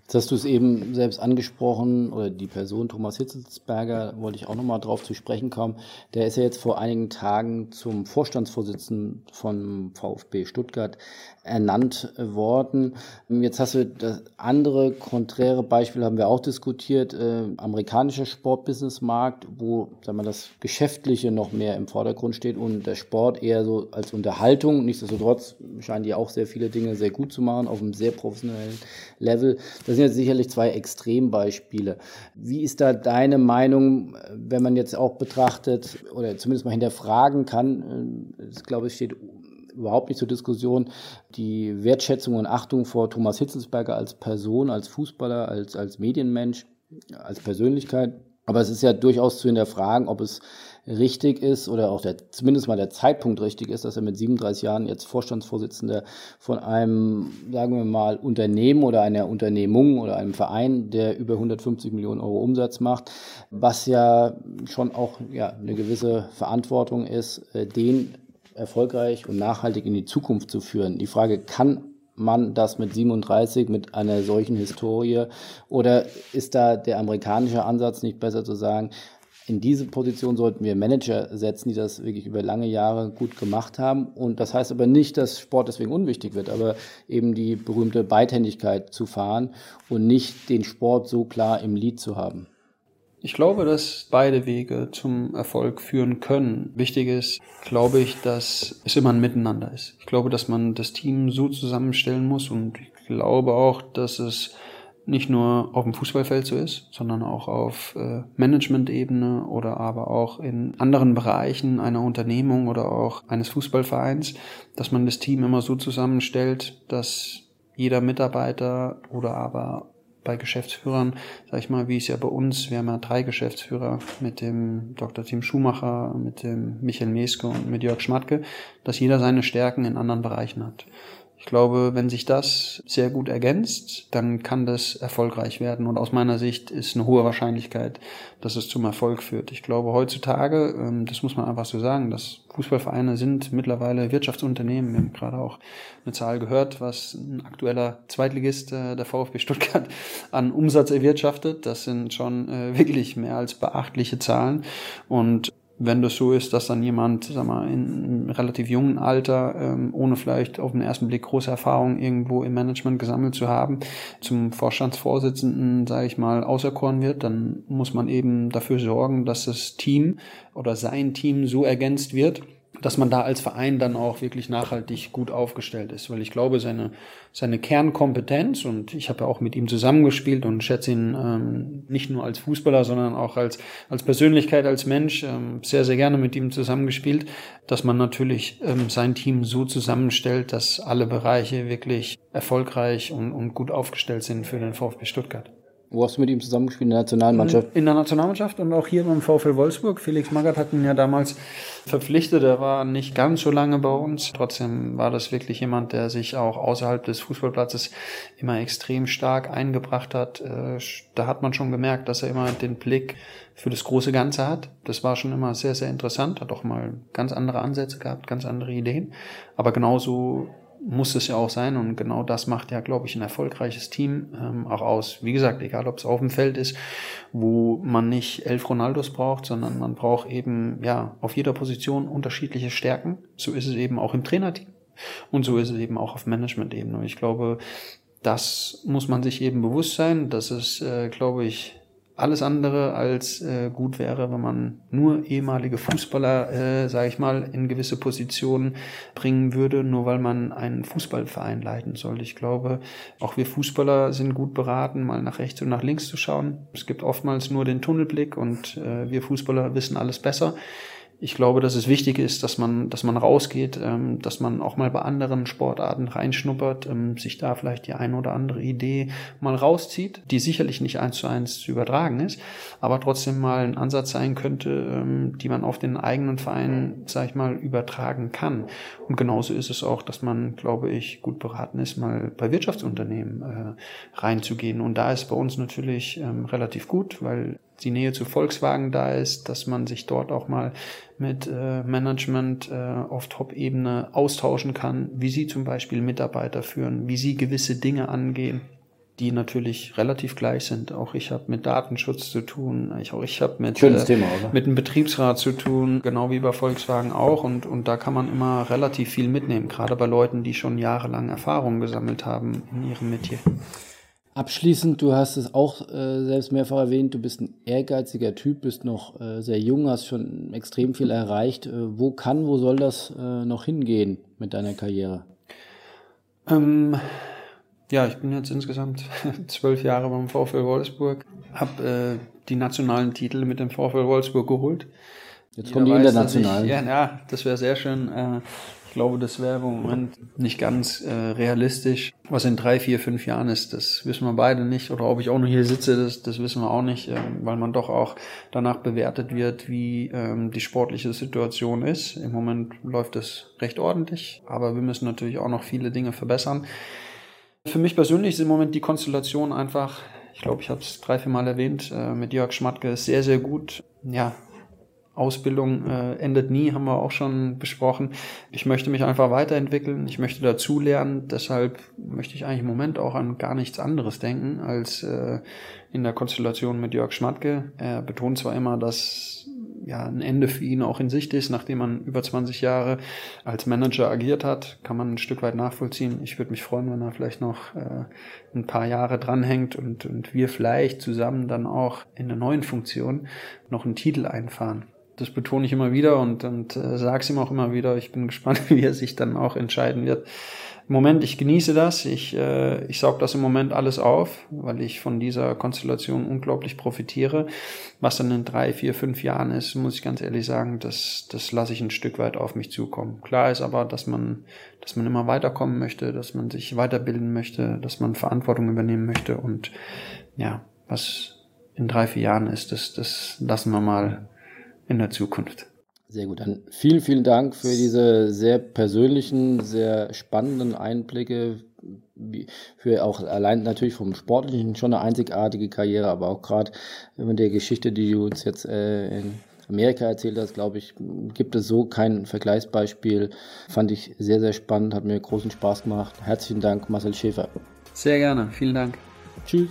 Jetzt hast du es eben selbst angesprochen, oder die Person Thomas Hitzelsberger, wollte ich auch nochmal drauf zu sprechen kommen. Der ist ja jetzt vor einigen Tagen zum Vorstandsvorsitzenden von VfB Stuttgart ernannt worden. Jetzt hast du das andere konträre Beispiel haben wir auch diskutiert, äh, amerikanischer Sportbusinessmarkt, wo sagen wir, das Geschäftliche noch mehr im Vordergrund steht und der Sport eher so als Unterhaltung. Nichtsdestotrotz scheinen die auch sehr viele Dinge sehr gut zu machen auf einem sehr professionellen Level. Das sind jetzt sicherlich zwei Extrembeispiele. Wie ist da deine Meinung, wenn man jetzt auch betrachtet oder zumindest mal hinterfragen kann? Äh, ich glaube, es steht überhaupt nicht zur Diskussion. Die Wertschätzung und Achtung vor Thomas Hitzelsberger als Person, als Fußballer, als, als Medienmensch, als Persönlichkeit. Aber es ist ja durchaus zu hinterfragen, ob es richtig ist oder auch der, zumindest mal der Zeitpunkt richtig ist, dass er mit 37 Jahren jetzt Vorstandsvorsitzender von einem, sagen wir mal, Unternehmen oder einer Unternehmung oder einem Verein, der über 150 Millionen Euro Umsatz macht, was ja schon auch ja, eine gewisse Verantwortung ist, äh, den erfolgreich und nachhaltig in die Zukunft zu führen. Die Frage, kann man das mit 37, mit einer solchen Historie? Oder ist da der amerikanische Ansatz nicht besser zu sagen, in diese Position sollten wir Manager setzen, die das wirklich über lange Jahre gut gemacht haben. Und das heißt aber nicht, dass Sport deswegen unwichtig wird, aber eben die berühmte Beidhändigkeit zu fahren und nicht den Sport so klar im Lied zu haben. Ich glaube, dass beide Wege zum Erfolg führen können. Wichtig ist, glaube ich, dass es immer ein Miteinander ist. Ich glaube, dass man das Team so zusammenstellen muss und ich glaube auch, dass es nicht nur auf dem Fußballfeld so ist, sondern auch auf äh, Management-Ebene oder aber auch in anderen Bereichen einer Unternehmung oder auch eines Fußballvereins, dass man das Team immer so zusammenstellt, dass jeder Mitarbeiter oder aber bei Geschäftsführern, sag ich mal, wie es ja bei uns, wir haben ja drei Geschäftsführer mit dem Dr. Tim Schumacher, mit dem Michael Meske und mit Jörg Schmatke, dass jeder seine Stärken in anderen Bereichen hat. Ich glaube, wenn sich das sehr gut ergänzt, dann kann das erfolgreich werden. Und aus meiner Sicht ist eine hohe Wahrscheinlichkeit, dass es zum Erfolg führt. Ich glaube, heutzutage, ähm, das muss man einfach so sagen, dass Fußballvereine sind mittlerweile Wirtschaftsunternehmen. Wir haben gerade auch eine Zahl gehört, was ein aktueller Zweitligist äh, der VfB Stuttgart an Umsatz erwirtschaftet. Das sind schon äh, wirklich mehr als beachtliche Zahlen. Und wenn das so ist, dass dann jemand, sag mal, in relativ jungen Alter, ähm, ohne vielleicht auf den ersten Blick große Erfahrung irgendwo im Management gesammelt zu haben, zum Vorstandsvorsitzenden, sage ich mal, auserkoren wird, dann muss man eben dafür sorgen, dass das Team oder sein Team so ergänzt wird, dass man da als Verein dann auch wirklich nachhaltig gut aufgestellt ist. Weil ich glaube, seine, seine Kernkompetenz, und ich habe ja auch mit ihm zusammengespielt und schätze ihn ähm, nicht nur als Fußballer, sondern auch als, als Persönlichkeit, als Mensch, ähm, sehr, sehr gerne mit ihm zusammengespielt, dass man natürlich ähm, sein Team so zusammenstellt, dass alle Bereiche wirklich erfolgreich und, und gut aufgestellt sind für den VfB Stuttgart. Wo hast du mit ihm zusammengespielt? In der Nationalmannschaft? In der Nationalmannschaft und auch hier beim VfL Wolfsburg. Felix Magath hat ihn ja damals verpflichtet. Er war nicht ganz so lange bei uns. Trotzdem war das wirklich jemand, der sich auch außerhalb des Fußballplatzes immer extrem stark eingebracht hat. Äh, da hat man schon gemerkt, dass er immer den Blick für das große Ganze hat. Das war schon immer sehr, sehr interessant. Hat auch mal ganz andere Ansätze gehabt, ganz andere Ideen. Aber genauso muss es ja auch sein und genau das macht ja, glaube ich, ein erfolgreiches Team ähm, auch aus. Wie gesagt, egal ob es auf dem Feld ist, wo man nicht elf Ronaldos braucht, sondern man braucht eben ja auf jeder Position unterschiedliche Stärken. So ist es eben auch im Trainerteam und so ist es eben auch auf Management-Ebene. Und ich glaube, das muss man sich eben bewusst sein. Das ist, äh, glaube ich, alles andere als äh, gut wäre, wenn man nur ehemalige Fußballer, äh, sage ich mal, in gewisse Positionen bringen würde, nur weil man einen Fußballverein leiten soll. Ich glaube, auch wir Fußballer sind gut beraten, mal nach rechts und nach links zu schauen. Es gibt oftmals nur den Tunnelblick und äh, wir Fußballer wissen alles besser ich glaube, dass es wichtig ist, dass man, dass man rausgeht, ähm, dass man auch mal bei anderen Sportarten reinschnuppert, ähm, sich da vielleicht die eine oder andere Idee mal rauszieht, die sicherlich nicht eins zu eins zu übertragen ist, aber trotzdem mal ein Ansatz sein könnte, ähm, die man auf den eigenen Verein, sag ich mal, übertragen kann. Und genauso ist es auch, dass man, glaube ich, gut beraten ist, mal bei Wirtschaftsunternehmen äh, reinzugehen. Und da ist bei uns natürlich ähm, relativ gut, weil die Nähe zu Volkswagen da ist, dass man sich dort auch mal mit äh, Management äh, auf Top-Ebene austauschen kann, wie sie zum Beispiel Mitarbeiter führen, wie sie gewisse Dinge angehen, die natürlich relativ gleich sind. Auch ich habe mit Datenschutz zu tun, ich, auch ich habe mit, äh, Thema, mit dem Betriebsrat zu tun, genau wie bei Volkswagen auch. Und, und da kann man immer relativ viel mitnehmen, gerade bei Leuten, die schon jahrelang Erfahrung gesammelt haben in ihrem Metier. Abschließend, du hast es auch äh, selbst mehrfach erwähnt, du bist ein ehrgeiziger Typ, bist noch äh, sehr jung, hast schon extrem viel erreicht. Äh, wo kann, wo soll das äh, noch hingehen mit deiner Karriere? Ähm, ja, ich bin jetzt insgesamt zwölf Jahre beim VfL Wolfsburg, habe äh, die nationalen Titel mit dem VfL Wolfsburg geholt. Jetzt kommen die internationalen. Ich, ja, ja, das wäre sehr schön. Ich glaube, das wäre im Moment nicht ganz äh, realistisch. Was in drei, vier, fünf Jahren ist, das wissen wir beide nicht. Oder ob ich auch noch hier sitze, das, das wissen wir auch nicht, äh, weil man doch auch danach bewertet wird, wie ähm, die sportliche Situation ist. Im Moment läuft es recht ordentlich, aber wir müssen natürlich auch noch viele Dinge verbessern. Für mich persönlich ist im Moment die Konstellation einfach, ich glaube, ich habe es drei, vier Mal erwähnt, äh, mit Jörg Schmatke sehr, sehr gut. Ja, Ausbildung äh, endet nie, haben wir auch schon besprochen. Ich möchte mich einfach weiterentwickeln, ich möchte dazulernen, deshalb möchte ich eigentlich im Moment auch an gar nichts anderes denken als äh, in der Konstellation mit Jörg Schmatke. Er betont zwar immer, dass ja ein Ende für ihn auch in Sicht ist, nachdem man über 20 Jahre als Manager agiert hat, kann man ein Stück weit nachvollziehen. Ich würde mich freuen, wenn er vielleicht noch äh, ein paar Jahre dranhängt und, und wir vielleicht zusammen dann auch in der neuen Funktion noch einen Titel einfahren. Das betone ich immer wieder und, und äh, sage es ihm auch immer wieder. Ich bin gespannt, wie er sich dann auch entscheiden wird. Im Moment, ich genieße das. Ich, äh, ich saug das im Moment alles auf, weil ich von dieser Konstellation unglaublich profitiere. Was dann in drei, vier, fünf Jahren ist, muss ich ganz ehrlich sagen, das, das lasse ich ein Stück weit auf mich zukommen. Klar ist aber, dass man, dass man immer weiterkommen möchte, dass man sich weiterbilden möchte, dass man Verantwortung übernehmen möchte und ja, was in drei, vier Jahren ist, das, das lassen wir mal in der Zukunft. Sehr gut. Dann vielen, vielen Dank für diese sehr persönlichen, sehr spannenden Einblicke. Für auch allein natürlich vom Sportlichen schon eine einzigartige Karriere, aber auch gerade mit der Geschichte, die du uns jetzt äh, in Amerika erzählt hast, glaube ich, gibt es so kein Vergleichsbeispiel. Fand ich sehr, sehr spannend, hat mir großen Spaß gemacht. Herzlichen Dank, Marcel Schäfer. Sehr gerne. Vielen Dank. Tschüss.